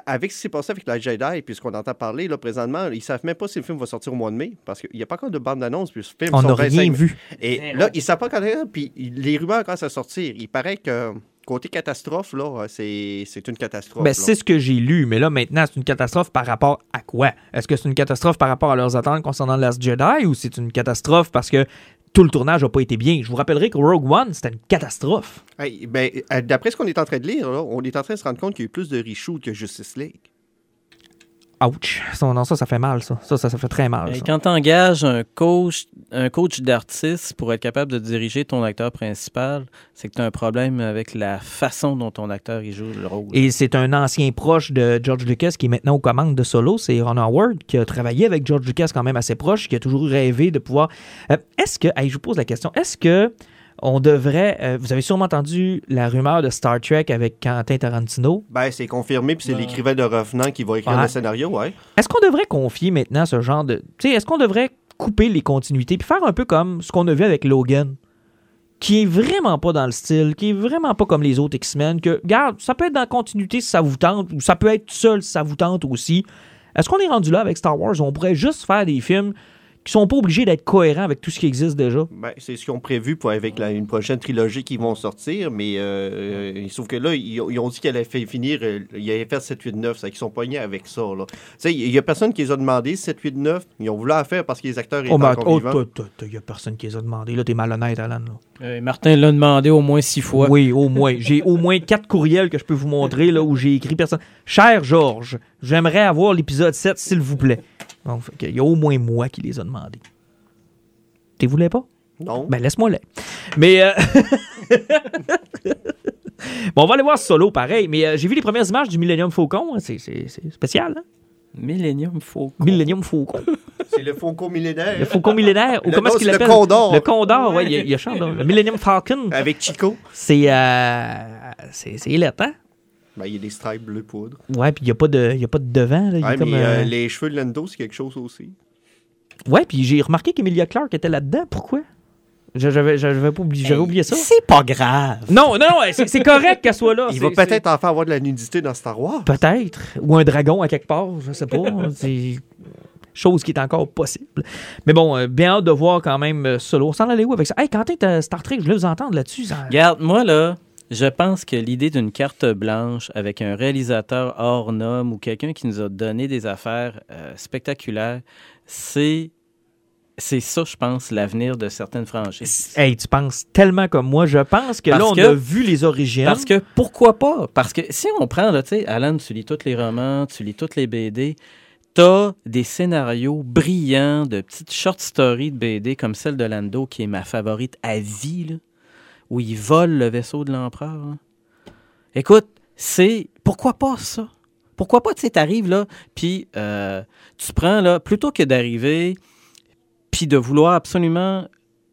avec ce qui s'est passé avec la Jedi, puis ce qu'on entend parler là présentement, ils savent même pas si le film va sortir au mois de mai, parce qu'il n'y a pas encore de bande-annonce, puis ce film On n'a 25 rien vu. Et là, ils savent pas quand est, puis les rumeurs commencent à sortir. Il paraît que côté catastrophe, là, c'est c'est une catastrophe. Ben, c'est ce que j'ai lu, mais là, maintenant, c'est une catastrophe par rapport à quoi? Est-ce que c'est une catastrophe par rapport à leurs attentes concernant Last Jedi ou c'est une catastrophe parce que tout le tournage n'a pas été bien? Je vous rappellerai que Rogue One, c'était une catastrophe. Hey, ben, euh, D'après ce qu'on est en train de lire, là, on est en train de se rendre compte qu'il y a eu plus de reshoot que Justice League. Ouch. Ça, non, ça, ça fait mal, ça. Ça, ça, ça fait très mal. Et ça. quand tu engages un coach, un coach d'artiste pour être capable de diriger ton acteur principal, c'est que tu as un problème avec la façon dont ton acteur il joue le rôle. Et c'est un ancien proche de George Lucas qui est maintenant aux commandes de Solo, c'est Ron Howard, qui a travaillé avec George Lucas quand même assez proche, qui a toujours rêvé de pouvoir. Euh, est-ce que, je vous pose la question, est-ce que on devrait. euh, vous avez sûrement entendu la rumeur de Star Trek avec Quentin Tarantino. Ben, c'est confirmé, puis c'est Ouais. l'écrivain de Revenant qui va écrire Ouais. le scénario, ouais. Est-ce qu'on devrait confier maintenant ce genre de. Tu sais, est-ce qu'on devrait couper les continuités puis faire un peu comme ce qu'on a vu avec Logan? Qui est vraiment pas dans le style, qui est vraiment pas comme les autres X-Men, que, regarde, ça peut être dans la continuité si ça vous tente, ou ça peut être seul si ça vous tente aussi. Est-ce qu'on est rendu là avec Star Wars? On pourrait juste faire des films qui sont pas obligés d'être cohérents avec tout ce qui existe déjà. Ben, c'est ce qu'ils ont prévu pour avec la- une prochaine trilogie qui vont sortir, mais euh, euh, sauf que là, ils, ont- ils ont dit qu'elle allait fait finir, euh, ils allaient faire 7, 8, 9, ça qu'ils sont poignés avec ça. là. Tu sais, il y a personne qui les a demandé 7, 8, 9, ils ont voulu la faire parce que les acteurs étaient Oh, mais encore oh, vivants. t'as- t'as- t'as- y a personne qui les a demandé. Là, t'es malhonnête, Alan. Là. Euh, Martin l'a demandé au moins six fois. Oui, au moins. J'ai au moins quatre courriels que je peux vous montrer là, où j'ai écrit personne. Cher Georges, j'aimerais avoir l'épisode 7, s'il vous plaît. Donc, il y a au moins moi qui les a demandés. T'es voulais pas? Non. Ben, laisse-moi les. Mais. euh, bon, on va aller voir Solo, pareil. Mais euh, j'ai vu les premières images du Millennium Faucon. C'est c'est- c'est spécial, hein? Millennium Faucon. Millennium Faucon. C'est le Faucon millénaire. Le Faucon millénaire. Ou Le comment est-ce qu'il c'est le l'appelle? Condor. Le Condor, ouais. Ouais. Il y a, il y a. Le Millennium Falcon. Avec Chico. C'est. Euh, c'est c'est lettre, hein? Ben, il y a des stripes bleu poudre. Ouais, puis il n'y a, pas de- il y a pas de devant. Là. Il est Ouais, comme, mais euh, euh, les cheveux de Lando, c'est quelque chose aussi. Ouais, puis j'ai remarqué qu'Emilia Clarke était là-dedans. Pourquoi? Je- J'avais oublié, j'avais oublié ça. C'est pas grave. Non, non, non, c'est correct qu'elle soit là. Il va peut-être enfin avoir de la nudité dans Star Wars. Peut-être. Ou un dragon à quelque part, je sais pas. c'est chose qui est encore possible. Mais bon, euh, bien hâte de voir quand même euh, Solo. On s'en allait où avec ça? Hey, quand t'es Star Trek, je voulais vous entendre là-dessus. ça- Regarde, moi là, je pense que l'idée d'une carte blanche avec un réalisateur hors norme ou quelqu'un qui nous a donné des affaires euh, spectaculaires, c'est c'est ça, je pense, l'avenir de certaines franchises. Hey, tu penses tellement comme moi. Je pense que là, Parce on que- a vu les origines. Parce que pourquoi pas? Parce que si on prend, là, tu sais, Alan, tu lis tous les romans, tu lis toutes les BD, t'as des scénarios brillants de petites short stories de BD comme celle de Lando, qui est ma favorite à vie, là, où il vole le vaisseau de l'empereur. hein. Écoute, c'est. Pourquoi pas ça? Pourquoi pas, tu sais, t'arrives là, puis euh, tu prends, là, plutôt que d'arriver, puis de vouloir absolument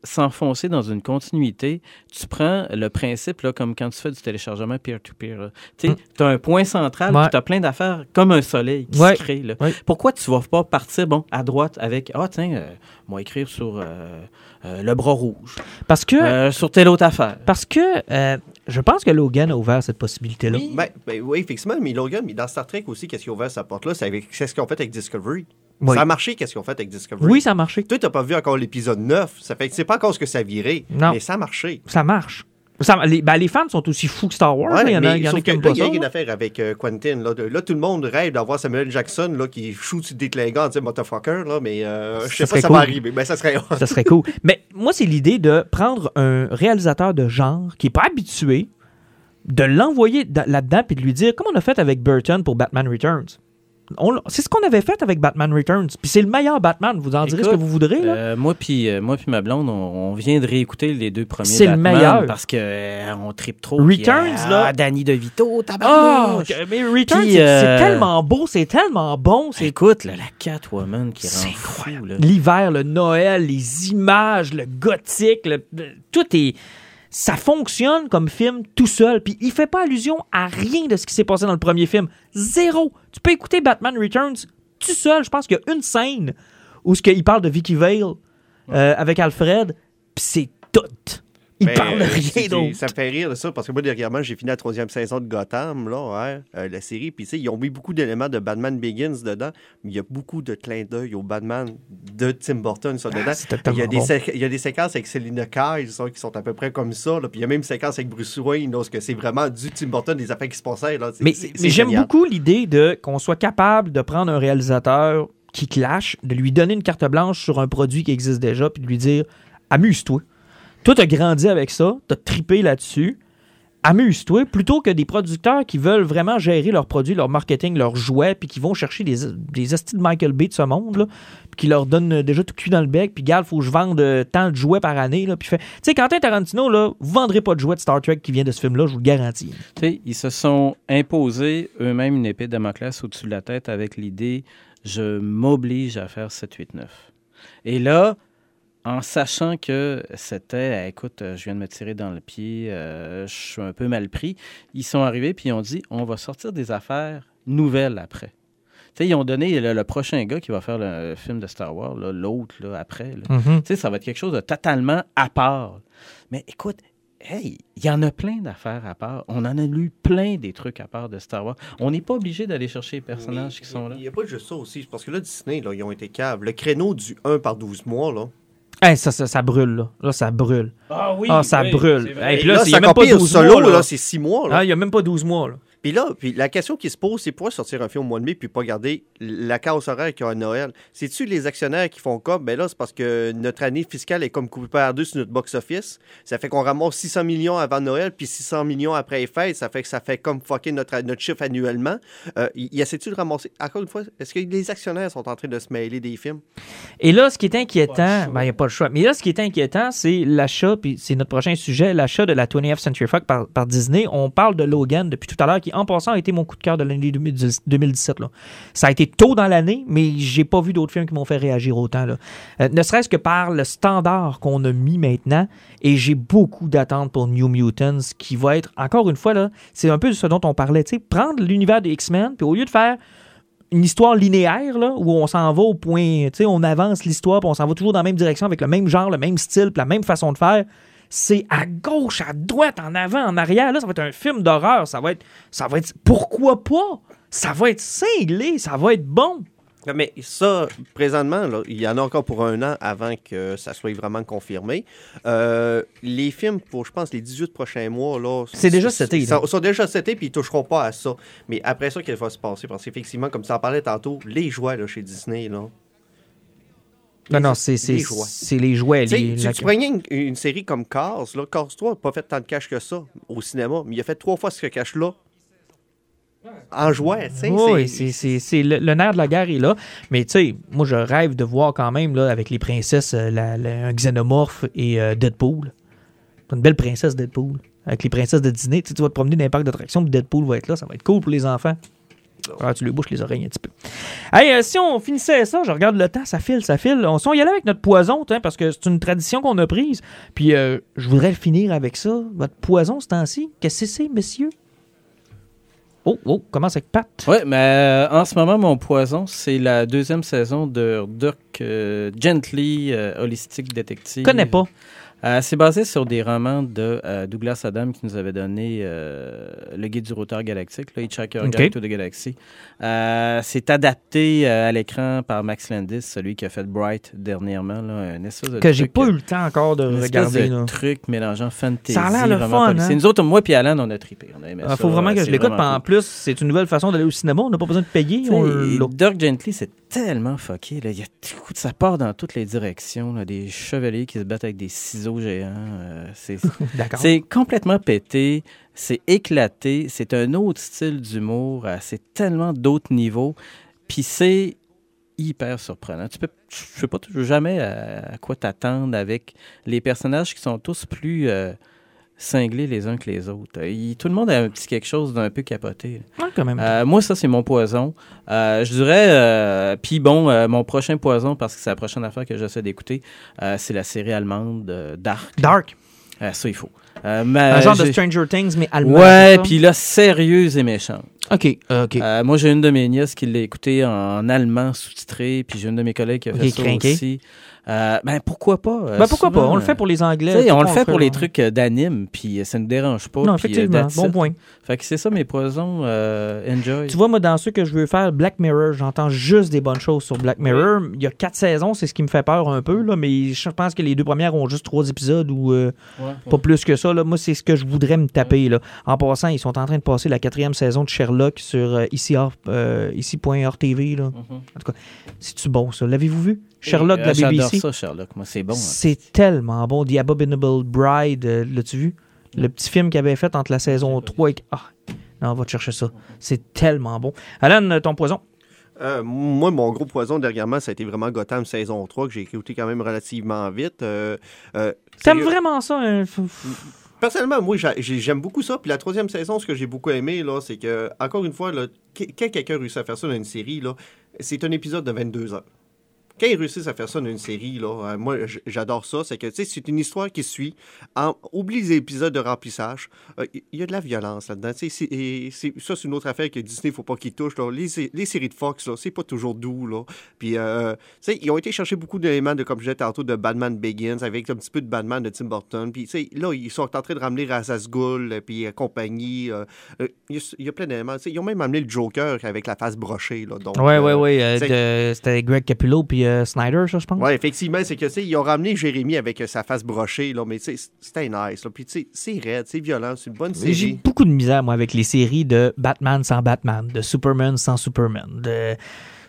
s'enfoncer dans une continuité, tu prends le principe, là, comme quand tu fais du téléchargement peer-to-peer. Tu as un point central. Ouais. puis tu as plein d'affaires comme un soleil qui Ouais. se crée. Là. Ouais. Pourquoi tu vas pas partir, bon, à droite avec, ah, tiens, euh, moi écrire sur euh, euh, le bras rouge, Parce que, euh, sur telle autre affaire. parce que euh, je pense que Logan a ouvert cette possibilité-là. Ben, ben oui, effectivement, mais Logan, mais dans Star Trek aussi, qu'est-ce qu'ils ont ouvert sa porte-là? C'est ce qu'ils ont fait avec Discovery. Oui. Ça a marché, qu'est-ce qu'ils ont fait avec Discovery? Oui, ça a marché. Toi, t'as pas vu encore l'épisode 9. Ça fait que c'est pas encore ce que ça virait. Non. Mais ça a marché. Ça marche. Ça- les, ben, les fans sont aussi fous que Star Wars. Ouais, il y en a, il y en a qui aiment il y a une affaire avec euh, Quentin. Là, De- là, tout le monde rêve d'avoir Samuel Jackson là, qui shoot des clingants en disant motherfucker, là, mais euh, je sais pas si ça cool. va arriver. Mais ça serait. Ça serait cool. Mais moi, c'est l'idée de prendre un réalisateur de genre qui n'est pas habitué, de l'envoyer da- là-dedans puis de lui dire, comme on a fait avec Burton pour Batman Returns. C'est ce qu'on avait fait avec Batman Returns. Puis c'est le meilleur Batman. Vous en direz ce que vous voudrez. là. Euh, moi puis euh, moi puis ma blonde, on, on vient de réécouter les deux premiers C'est le meilleur. parce que euh, on tripe trop. Returns, puis, là. Ah, Danny DeVito, tabarnouche. ok, mais Returns, c'est tellement beau, c'est tellement bon. Écoute, là, la Catwoman qui rend. Là. l'hiver, le Noël, les images, le gothique, le- tout est. Ça fonctionne comme film tout seul. Puis il fait pas allusion à rien de ce qui s'est passé dans le premier film. Zéro. Tu peux écouter Batman Returns tout seul. Je pense qu'il y a une scène où ce qu'il parle de Vicky Vale euh, avec Alfred. Puis c'est tout. Il Mais, parle de euh, rien c'est- d'autre. Ça me fait rire de ça parce que moi, dernièrement, j'ai fini la troisième saison de Gotham, là, ouais, euh, la série. Puis, tu sais, ils ont mis beaucoup d'éléments de Batman Begins dedans, mais il y a beaucoup de clins d'œil au Batman de Tim Burton, ça, dedans. Ah, c'était Il y, a des bon. il y a des séquences avec Selina Kyle ça, qui sont à peu près comme ça. là. Puis il y a même une séquence avec Bruce Wayne, parce que c'est vraiment du Tim Burton, des affaires qui se passaient. Là. Mais, mais j'aime beaucoup l'idée de qu'on soit capable de prendre un réalisateur qui clash, de lui donner une carte blanche sur un produit qui existe déjà, puis de lui dire amuse-toi. Toi, t'as grandi avec ça, t'as tripé là-dessus. Amuse-toi, plutôt que des producteurs qui veulent vraiment gérer leurs produits, leur marketing, leurs jouets, puis qui vont chercher des, des de Michael Bay de ce monde, là, puis qui leur donnent déjà tout cuit dans le bec, puis gars, faut que je vende euh, tant de jouets par année, puis fait. Tu sais, Quentin Tarantino, là, vous vendrez pas de jouets de Star Trek qui vient de ce film-là, je vous le garantis. Tu sais, ils se sont imposés eux-mêmes une épée de Damoclès au-dessus de la tête avec l'idée je m'oblige à faire 7, 8, 9. Et là, en sachant que c'était, eh, écoute, euh, je viens de me tirer dans le pied, euh, je suis un peu mal pris, ils sont arrivés puis ils ont dit on va sortir des affaires nouvelles après. Tu sais, ils ont donné le, le prochain gars qui va faire le film de Star Wars, l'autre, là, après. là. Mhm. Sais, ça va être quelque chose de totalement à part. Mais écoute, hey, il y en a plein d'affaires à part. On en a lu plein des trucs à part de Star Wars. On n'est pas obligé d'aller chercher les personnages qui sont là. Il n'y a pas juste ça aussi, parce que là, Disney, là, ils ont été caves. Le créneau du 1 par 12 mois, là. Hey, ça, ça, ça brûle, là. Là, ça brûle. Ah oui, Ah, ça brûle. Hey, Et puis là, là, ça même pas compare 12 solo, mois, là. là, c'est 6 mois. Là. Ah, il n'y a même pas 12 mois, là. Puis là, puis la question qui se pose, c'est pourquoi sortir un film au mois de mai puis pas garder la chaos horaire qu'il y a à Noël? C'est-tu les actionnaires qui font comme? Ben là, c'est parce que notre année fiscale est comme coupée par deux sur notre box-office. Ça fait qu'on ramasse 600 millions avant Noël puis 600 millions après les fêtes. Ça fait que ça fait comme fucker notre, notre chiffre annuellement. Euh, il il essaie-tu de ramasser? Encore une fois, est-ce que les actionnaires sont en train de se mêler des films? Et là, ce qui est inquiétant, ben, il n'y a pas le choix. Mais là, ce qui est inquiétant, c'est l'achat, puis c'est notre prochain sujet, l'achat de la 20th Century Fox par, par Disney. On parle de Logan depuis tout à l'heure, qui, en passant, a été mon coup de cœur de l'année 2010 2017. Là. Ça a été tôt dans l'année, mais j'ai pas vu d'autres films qui m'ont fait réagir autant. Là. Euh, ne serait-ce que par le standard qu'on a mis maintenant, et j'ai beaucoup d'attentes pour New Mutants, qui va être, encore une fois, là, c'est un peu de ce dont on parlait, prendre l'univers des X-Men, puis au lieu de faire une histoire linéaire où on s'en va au point, on avance l'histoire, puis on s'en va toujours dans la même direction avec le même genre, le même style, la même façon de faire. C'est à gauche, à droite, en avant, en arrière. Là, ça va être un film d'horreur. Ça va être, ça va être. Pourquoi pas? Ça va être cinglé, ça va être bon. Mais ça, présentement, là, il y en a encore pour un an avant que ça soit vraiment confirmé. Euh, les films pour, je pense, les 18 prochains mois, là... C'est déjà cet été, Ils sont, déjà cet été, puis ils toucheront pas à ça. Mais après ça, qu'est-ce qui va se passer? Parce qu'effectivement, comme tu en parlais tantôt, les jouets là, chez Disney, là... Non, non, c'est, Les jouets. c'est les jouets. Tu sais, les- tu, la- tu prenais une, une série comme Cars, là, Cars 3 n'a pas fait tant de cash que ça au cinéma, mais il a fait trois fois ce cash-là en jouet, tu sais. Oui, c'est- le, le nerf de la guerre est là. Mais tu sais, moi, je rêve de voir quand même, là, avec les princesses, euh, la- la- un xénomorphe et euh, Deadpool. Une belle princesse Deadpool. Avec les princesses de Disney, tu, sais, tu vas te promener dans les parcs d'attractions, Deadpool va être là. Ça va être cool pour les enfants. Ah, tu lui bouches les oreilles un petit peu. Hey, euh, si on finissait ça, je regarde le temps, ça file, ça file. On, si on y allait avec notre poison, hein, parce que c'est une tradition qu'on a prise. Puis euh, je voudrais le finir avec ça. Votre poison ce temps-ci, qu'est-ce que c'est, messieurs? Oh, oh, commence avec Pat. Oui, mais euh, en ce moment, mon poison, c'est la deuxième saison de Dirk euh, Gently, euh, Holistic Detective. Je connais pas. Euh, c'est basé sur des romans de euh, Douglas Adam qui nous avait donné euh, Le Guide du routeur galactique, là, Hitchhiker Ok. Guide to the Galaxy. C'est adapté à l'écran par Max Landis, celui qui a fait Bright dernièrement. Là, un espèce de Que j'ai pas eu le temps encore de une regarder. de là. truc mélangeant fantasy. Ça a l'air le fun, hein? Nous autres, moi et Alan, on a trippé. Il ça. faut vraiment que je l'écoute. puis En plus, c'est une nouvelle façon d'aller au cinéma. On n'a pas besoin de payer. On. Dirk Gently, c'est tellement fucké. Là. Il y a tout, ça part dans toutes les directions. là. Des chevaliers qui se battent avec des ciseaux géants. euh, c'est, complètement pété. C'est éclaté. C'est un autre style d'humour. euh, c'est tellement d'autres niveaux. Puis c'est hyper surprenant. Tu peux, je sais pas toujours jamais à, à quoi t'attendre avec les personnages qui sont tous plus euh, cinglés les uns que les autres. Il- tout le monde a un petit quelque chose d'un peu capoté. là. Ouais, quand même. Euh, moi, ça, c'est mon poison. Euh, je dirais, euh, puis bon, euh, mon prochain poison, parce que c'est la prochaine affaire que j'essaie d'écouter, euh, c'est la série allemande euh, Dark. Dark. Euh, ça, il faut. Euh, Un genre de Stranger Things, mais allemand. Ouais, puis là, sérieuse et méchante. OK, euh, OK. Euh, moi, j'ai une de mes nièces qui l'a écouté en allemand sous-titré, puis j'ai une de mes collègues qui a Ok, fait ça crinqué. aussi. Euh, ben, pourquoi pas? euh, ben pourquoi souvent, pas? On le euh, fait pour les Anglais. on le fait pour les trucs d'anime, puis ça ne dérange pas. Non, effectivement. Bon it. point. Fait que c'est ça mes poisons. enjoy. Tu vois, moi, dans ceux que je veux faire, Black Mirror, j'entends juste des bonnes choses sur Black Mirror. Il y a quatre saisons, c'est ce qui me fait peur un peu, là, mais je pense que les deux premières ont juste trois épisodes ou Ouais, pas plus que ça. Là. Moi, c'est ce que je voudrais me taper. Là. En passant, ils sont en train de passer la quatrième saison de Sherlock sur euh, ici, euh, ici.RTV. Là. Mhm. C'est-tu bon, ça? L'avez-vous vu? Sherlock de Euh, la J'adore BBC. ça, Sherlock. Moi, c'est bon. hein. C'est tellement bon. The Abominable Bride, euh, l'as-tu vu? Le petit film qu'il avait fait entre la saison 3 et... Ah, non, on va te chercher ça. C'est tellement bon. Alan, ton poison? Euh, moi, mon gros poison dernièrement, ça a été vraiment Gotham saison 3, que j'ai écouté quand même relativement vite. Euh, euh, T'aimes vraiment ça? hein? F- Personnellement, moi, j'a- j'ai- j'aime beaucoup ça. Puis la troisième saison, ce que j'ai beaucoup aimé, là, c'est que, encore une fois, là, quand quelqu'un réussit à faire ça dans une série, là, c'est un épisode de 22 heures. Quand ils réussissent à faire ça dans une série, là, euh, moi, j'adore ça. C'est que, tu sais, c'est une histoire qui suit. En, oublie les épisodes de remplissage. Euh, Il y, a de la violence là-dedans. Tu sais, c'est- et ça, c'est une autre affaire que Disney, faut pas qu'ils touchent. là. Les, les séries de Fox, là, c'est pas toujours doux, là. Puis, euh, tu sais, ils ont été chercher beaucoup d'éléments de, comme je disais tantôt, de Batman Begins, avec un petit peu de Batman de Tim Burton. Puis, tu sais, là, ils sont en train de ramener Razas Ghul, puis euh, compagnie. euh, euh, Il y, a- il y a plein d'éléments. Ils ont même amené le Joker avec la face brochée, là. Donc, Ouais, euh, ouais, ouais. euh, de- C'était Greg Capullo puis euh, Snyder, ça, je pense? Ouais, effectivement, c'est que, tu sais, ils ont ramené Jérémy avec euh, sa face brochée, là, mais tu sais, c'était nice, là. Puis, tu sais, c'est raide, c'est violent, c'est une bonne J'ai série. beaucoup de misère, moi, avec les séries de Batman sans Batman, de Superman sans Superman. De...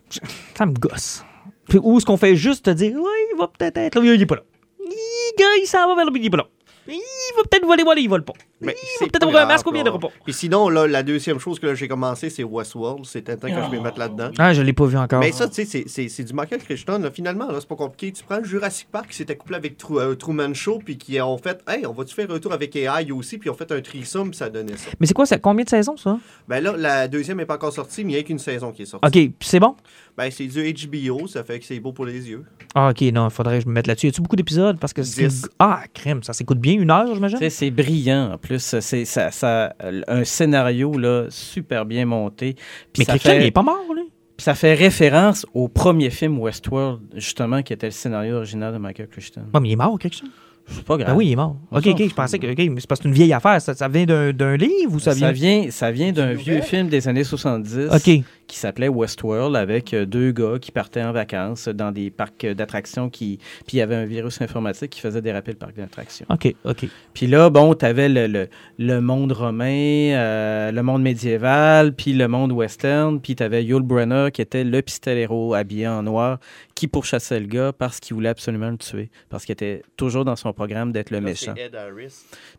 Ça me gosse. Puis où est-ce qu'on fait juste te dire, ouais, il va peut-être être là, il est pas là. Il, il s'en va vers le il est pas là. Il va peut-être voler, voler, il vole pas. Mais il c'est va peut-être avoir un masque ou bien il là. n'aura pas. Puis sinon, là, la deuxième chose que là, j'ai commencé, c'est Westworld. C'était temps que je me mette là-dedans. Ah, je l'ai pas vu encore. Mais ça, tu sais, c'est- c'est c'est du Michael Crichton. là. Finalement, là, c'est pas compliqué. Tu prends Jurassic Park qui s'était couplé avec Tru- euh, Truman Show, puis qui ont fait, hey, on va-tu faire un tour avec AI aussi, puis ils ont fait un puis ça donnait ça. Mais c'est quoi, ça, combien de saisons, ça? Ben là, la deuxième n'est pas encore sortie, mais il n'y a qu'une saison qui est sortie. OK, puis c'est bon? Ben, c'est du HBO, ça fait que c'est beau pour les yeux. Ah, OK, non, il faudrait que je me mette là-dessus. Y a-tu beaucoup d'épisodes? Parce que c'est... Dix. Ah, crème, ça s'écoute bien, une heure, j'imagine? Tu sais, C'est brillant en plus. C'est ça, ça, un scénario là, super bien monté. Puis Mais ça, il fait, est pas mort, lui? puis ça fait référence au premier film Westworld, justement, qui était le scénario original de Michael Crichton. Ouais, mais il est mort, Crichton? C'est pas grave. Ben oui, il est mort. On OK, s'en OK, je fout. pensais que... OK, mais c'est parce que c'est une vieille affaire. Ça, ça vient d'un d'un livre ou ça Ça vient... vient, ça vient d'un vieux film des années 70 OK. Qui s'appelait Westworld avec euh, deux gars qui partaient en vacances dans des parcs d'attractions qui puis il y avait un virus informatique qui faisait déraper le parc d'attractions. OK, OK. Puis là, bon, tu avais le, le, le monde romain, euh, le monde médiéval, puis le monde western, puis tu avais Yul Brynner qui était le pistolero habillé en noir qui pourchassait le gars parce qu'il voulait absolument le tuer, parce qu'il était toujours dans son programme d'être le méchant.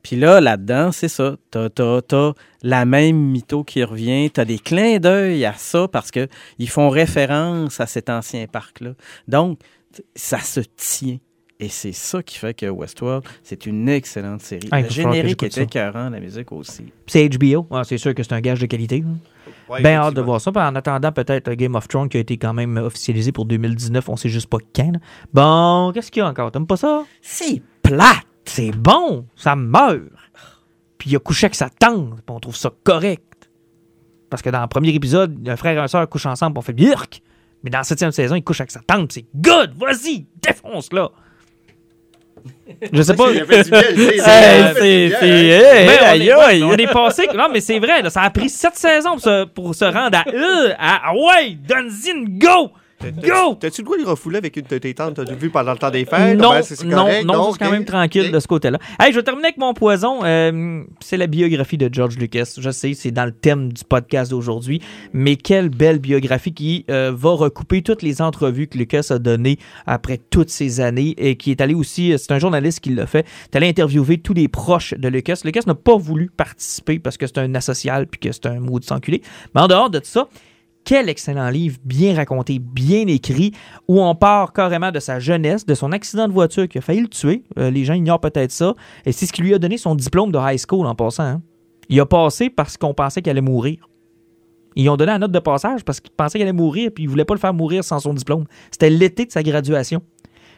Puis là, là-dedans, c'est ça. T'as, t'as, t'as la même mytho qui revient. T'as des clins d'œil à ça parce que ils font référence à cet ancien parc-là. Donc, ça se tient. Et c'est ça qui fait que Westworld, c'est une excellente série. Ah, le générique était écœurant, la musique aussi. C'est HBO. Ah, c'est sûr que c'est un gage de qualité. Ouais, ben hâte de voir ça. Puis En attendant, peut-être euh, Game of Thrones qui a été quand même officialisé pour 2019. On sait juste pas quand. là. Bon, qu'est-ce qu'il y a encore? T'aimes pas ça? C'est Plate! C'est bon! Ça meurt! Puis il a couché avec sa tante. Puis on trouve ça correct. Parce que dans le premier épisode, un frère et un soeur couchent ensemble. on fait birk! Mais dans la septième saison, il couche avec sa tante. C'est good! Vas-y! Défonce-la! Je sais pas. C'est- on, est, passé. Non, mais c'est vrai, là, ça a pris sept saisons pour se, pour se rendre à. euh, à ouais, donne-y une go! Go! T'as-tu le droit de refouler avec une de tes tantes que t'as vu pendant le temps des fêtes? Non, Ben, non, correct, non, c'est quand même tranquille de ce côté-là. Hey, je vais terminer avec mon poison. Euh, c'est la biographie de George Lucas. Je sais, c'est dans le thème du podcast d'aujourd'hui, mais quelle belle biographie qui euh, va recouper toutes les entrevues que Lucas a données après toutes ces années et qui est allé aussi, euh, c'est un journaliste qui l'a fait, est allé interviewer tous les proches de Lucas. Lucas n'a pas voulu participer parce que c'est un asocial puis que c'est un mot de s'enculer. Mais en dehors de ça, quel excellent livre, bien raconté, bien écrit, où on part carrément de sa jeunesse, de son accident de voiture qui a failli le tuer. Euh, les gens ignorent peut-être ça. Et c'est ce qui lui a donné son diplôme de high school en passant. hein. Il a passé parce qu'on pensait qu'il allait mourir. Ils ont donné la note de passage parce qu'ils pensaient qu'il allait mourir puis ils voulaient pas le faire mourir sans son diplôme. C'était l'été de sa graduation.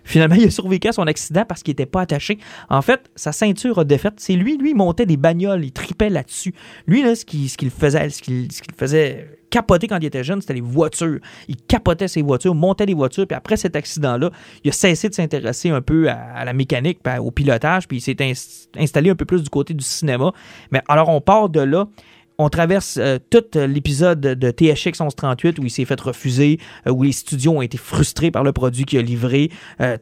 Finalement, il a survécu à son accident parce qu'il n'était pas attaché. En fait, sa ceinture a défaite. C'est lui, lui, il montait des bagnoles, il tripait là-dessus. Lui, là, ce qu'il ce qu'il faisait, ce qu'il faisait capoter quand il était jeune, c'était les voitures. Il capotait ses voitures, montait les voitures, puis après cet accident-là, il a cessé de s'intéresser un peu à, la mécanique, puis au pilotage, puis il s'est ins- installé un peu plus du côté du cinéma. Mais alors, on part de là. On traverse euh, tout euh, l'épisode de THX 1138 où il s'est fait refuser, euh, où les studios ont été frustrés par le produit qu'il a livré,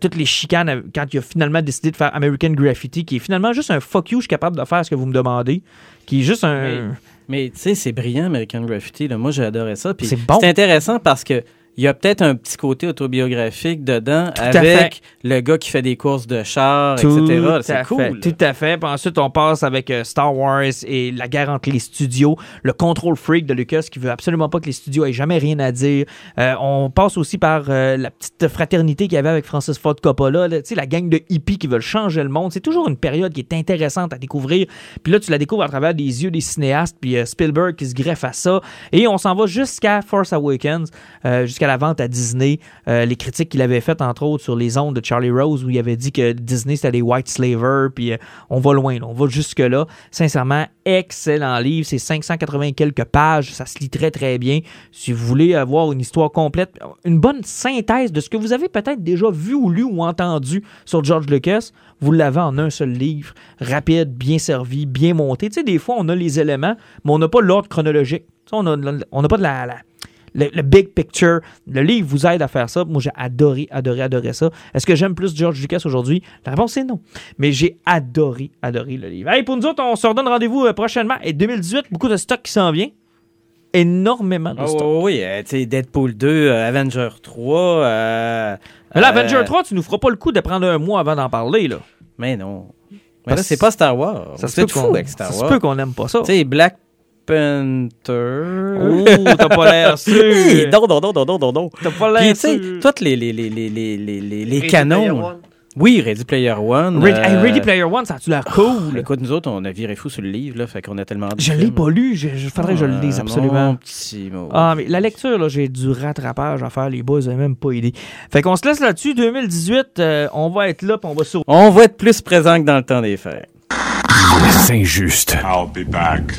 toutes les chicanes quand il a finalement décidé de faire American Graffiti, qui est finalement juste un fuck you, je suis capable de faire ce que vous me demandez, qui est juste un... tu sais, c'est brillant, American Graffiti. Là. Moi, j'ai adoré ça. Puis C'est bon. C'est intéressant parce que il y a peut-être un petit côté autobiographique dedans avec le gars qui fait des courses de chars, etc. C'est cool. fait. Tout à fait. Puis ensuite, on passe avec euh, Star Wars et la guerre entre les studios, le control freak de Lucas qui veut absolument pas que les studios aient jamais rien à dire. Euh, on passe aussi par euh, la petite fraternité qu'il y avait avec Francis Ford Coppola, là, tu sais, la gang de hippies qui veulent changer le monde. C'est toujours une période qui est intéressante à découvrir. Puis là, tu la découvres à travers des yeux des cinéastes, puis Spielberg qui se greffe à ça. Et on s'en va jusqu'à Force Awakens, euh, jusqu'à la vente à Disney. Euh, les critiques qu'il avait faites, entre autres, sur les ondes de Charlie Rose, où il avait dit que Disney, c'était des white slavers, puis euh, on va loin, on va jusque-là. Sincèrement, excellent livre. C'est 580 et quelques pages. Ça se lit très, très bien. Si vous voulez avoir une histoire complète, une bonne synthèse de ce que vous avez peut-être déjà vu ou lu ou entendu sur George Lucas, vous l'avez en un seul livre, rapide, bien servi, bien monté. Tu sais, des fois, on a les éléments, mais on n'a pas l'ordre chronologique. On n'a pas de la le, le big picture. Le livre vous aide à faire ça. Moi, j'ai adoré, adoré, adoré ça. Est-ce que j'aime plus George Lucas aujourd'hui? La réponse est non. Mais j'ai adoré, adoré le livre. Hey, pour nous autres, on se redonne rendez-vous euh, prochainement. Et 2018, beaucoup de stock qui s'en vient. Énormément de Ah stock. oui, euh, tu sais, Deadpool 2, euh, Avenger 3. euh, Mais là, Avenger 3, tu nous feras pas le coup de prendre un mois avant d'en parler, là. Mais non. Mais Parce- là, c'est pas Star Wars. Ça se peut fou avec Star ça se Wars. peut qu'on aime pas ça. Tu sais, Black Panther. Oh, t'as pas l'air sûr. Hey, non, non, non, non, non, non, non. T'as pas Puis, l'air tu sais, sûr. tous les, les, les, les, les, les, les, les Ready Player canons. One. Oui, Ready Player One. Ready, hey, euh, Ready Player One, ça a-tu l'air cool? Écoute, nous autres, on a viré fou sur le livre, là, fait qu'on a tellement Je l'ai pas lu. Je, je- faudrait que je le lise Ah, absolument. Mon petit mot. Ah, mais la lecture, là, j'ai du rattrapage à faire. Les boys, avez même pas idée. Fait qu'on se laisse là-dessus. 2018, euh, on va être là, puis on va sur. On va être plus présent que dans le temps des fêtes. C'est injuste. I'll be back.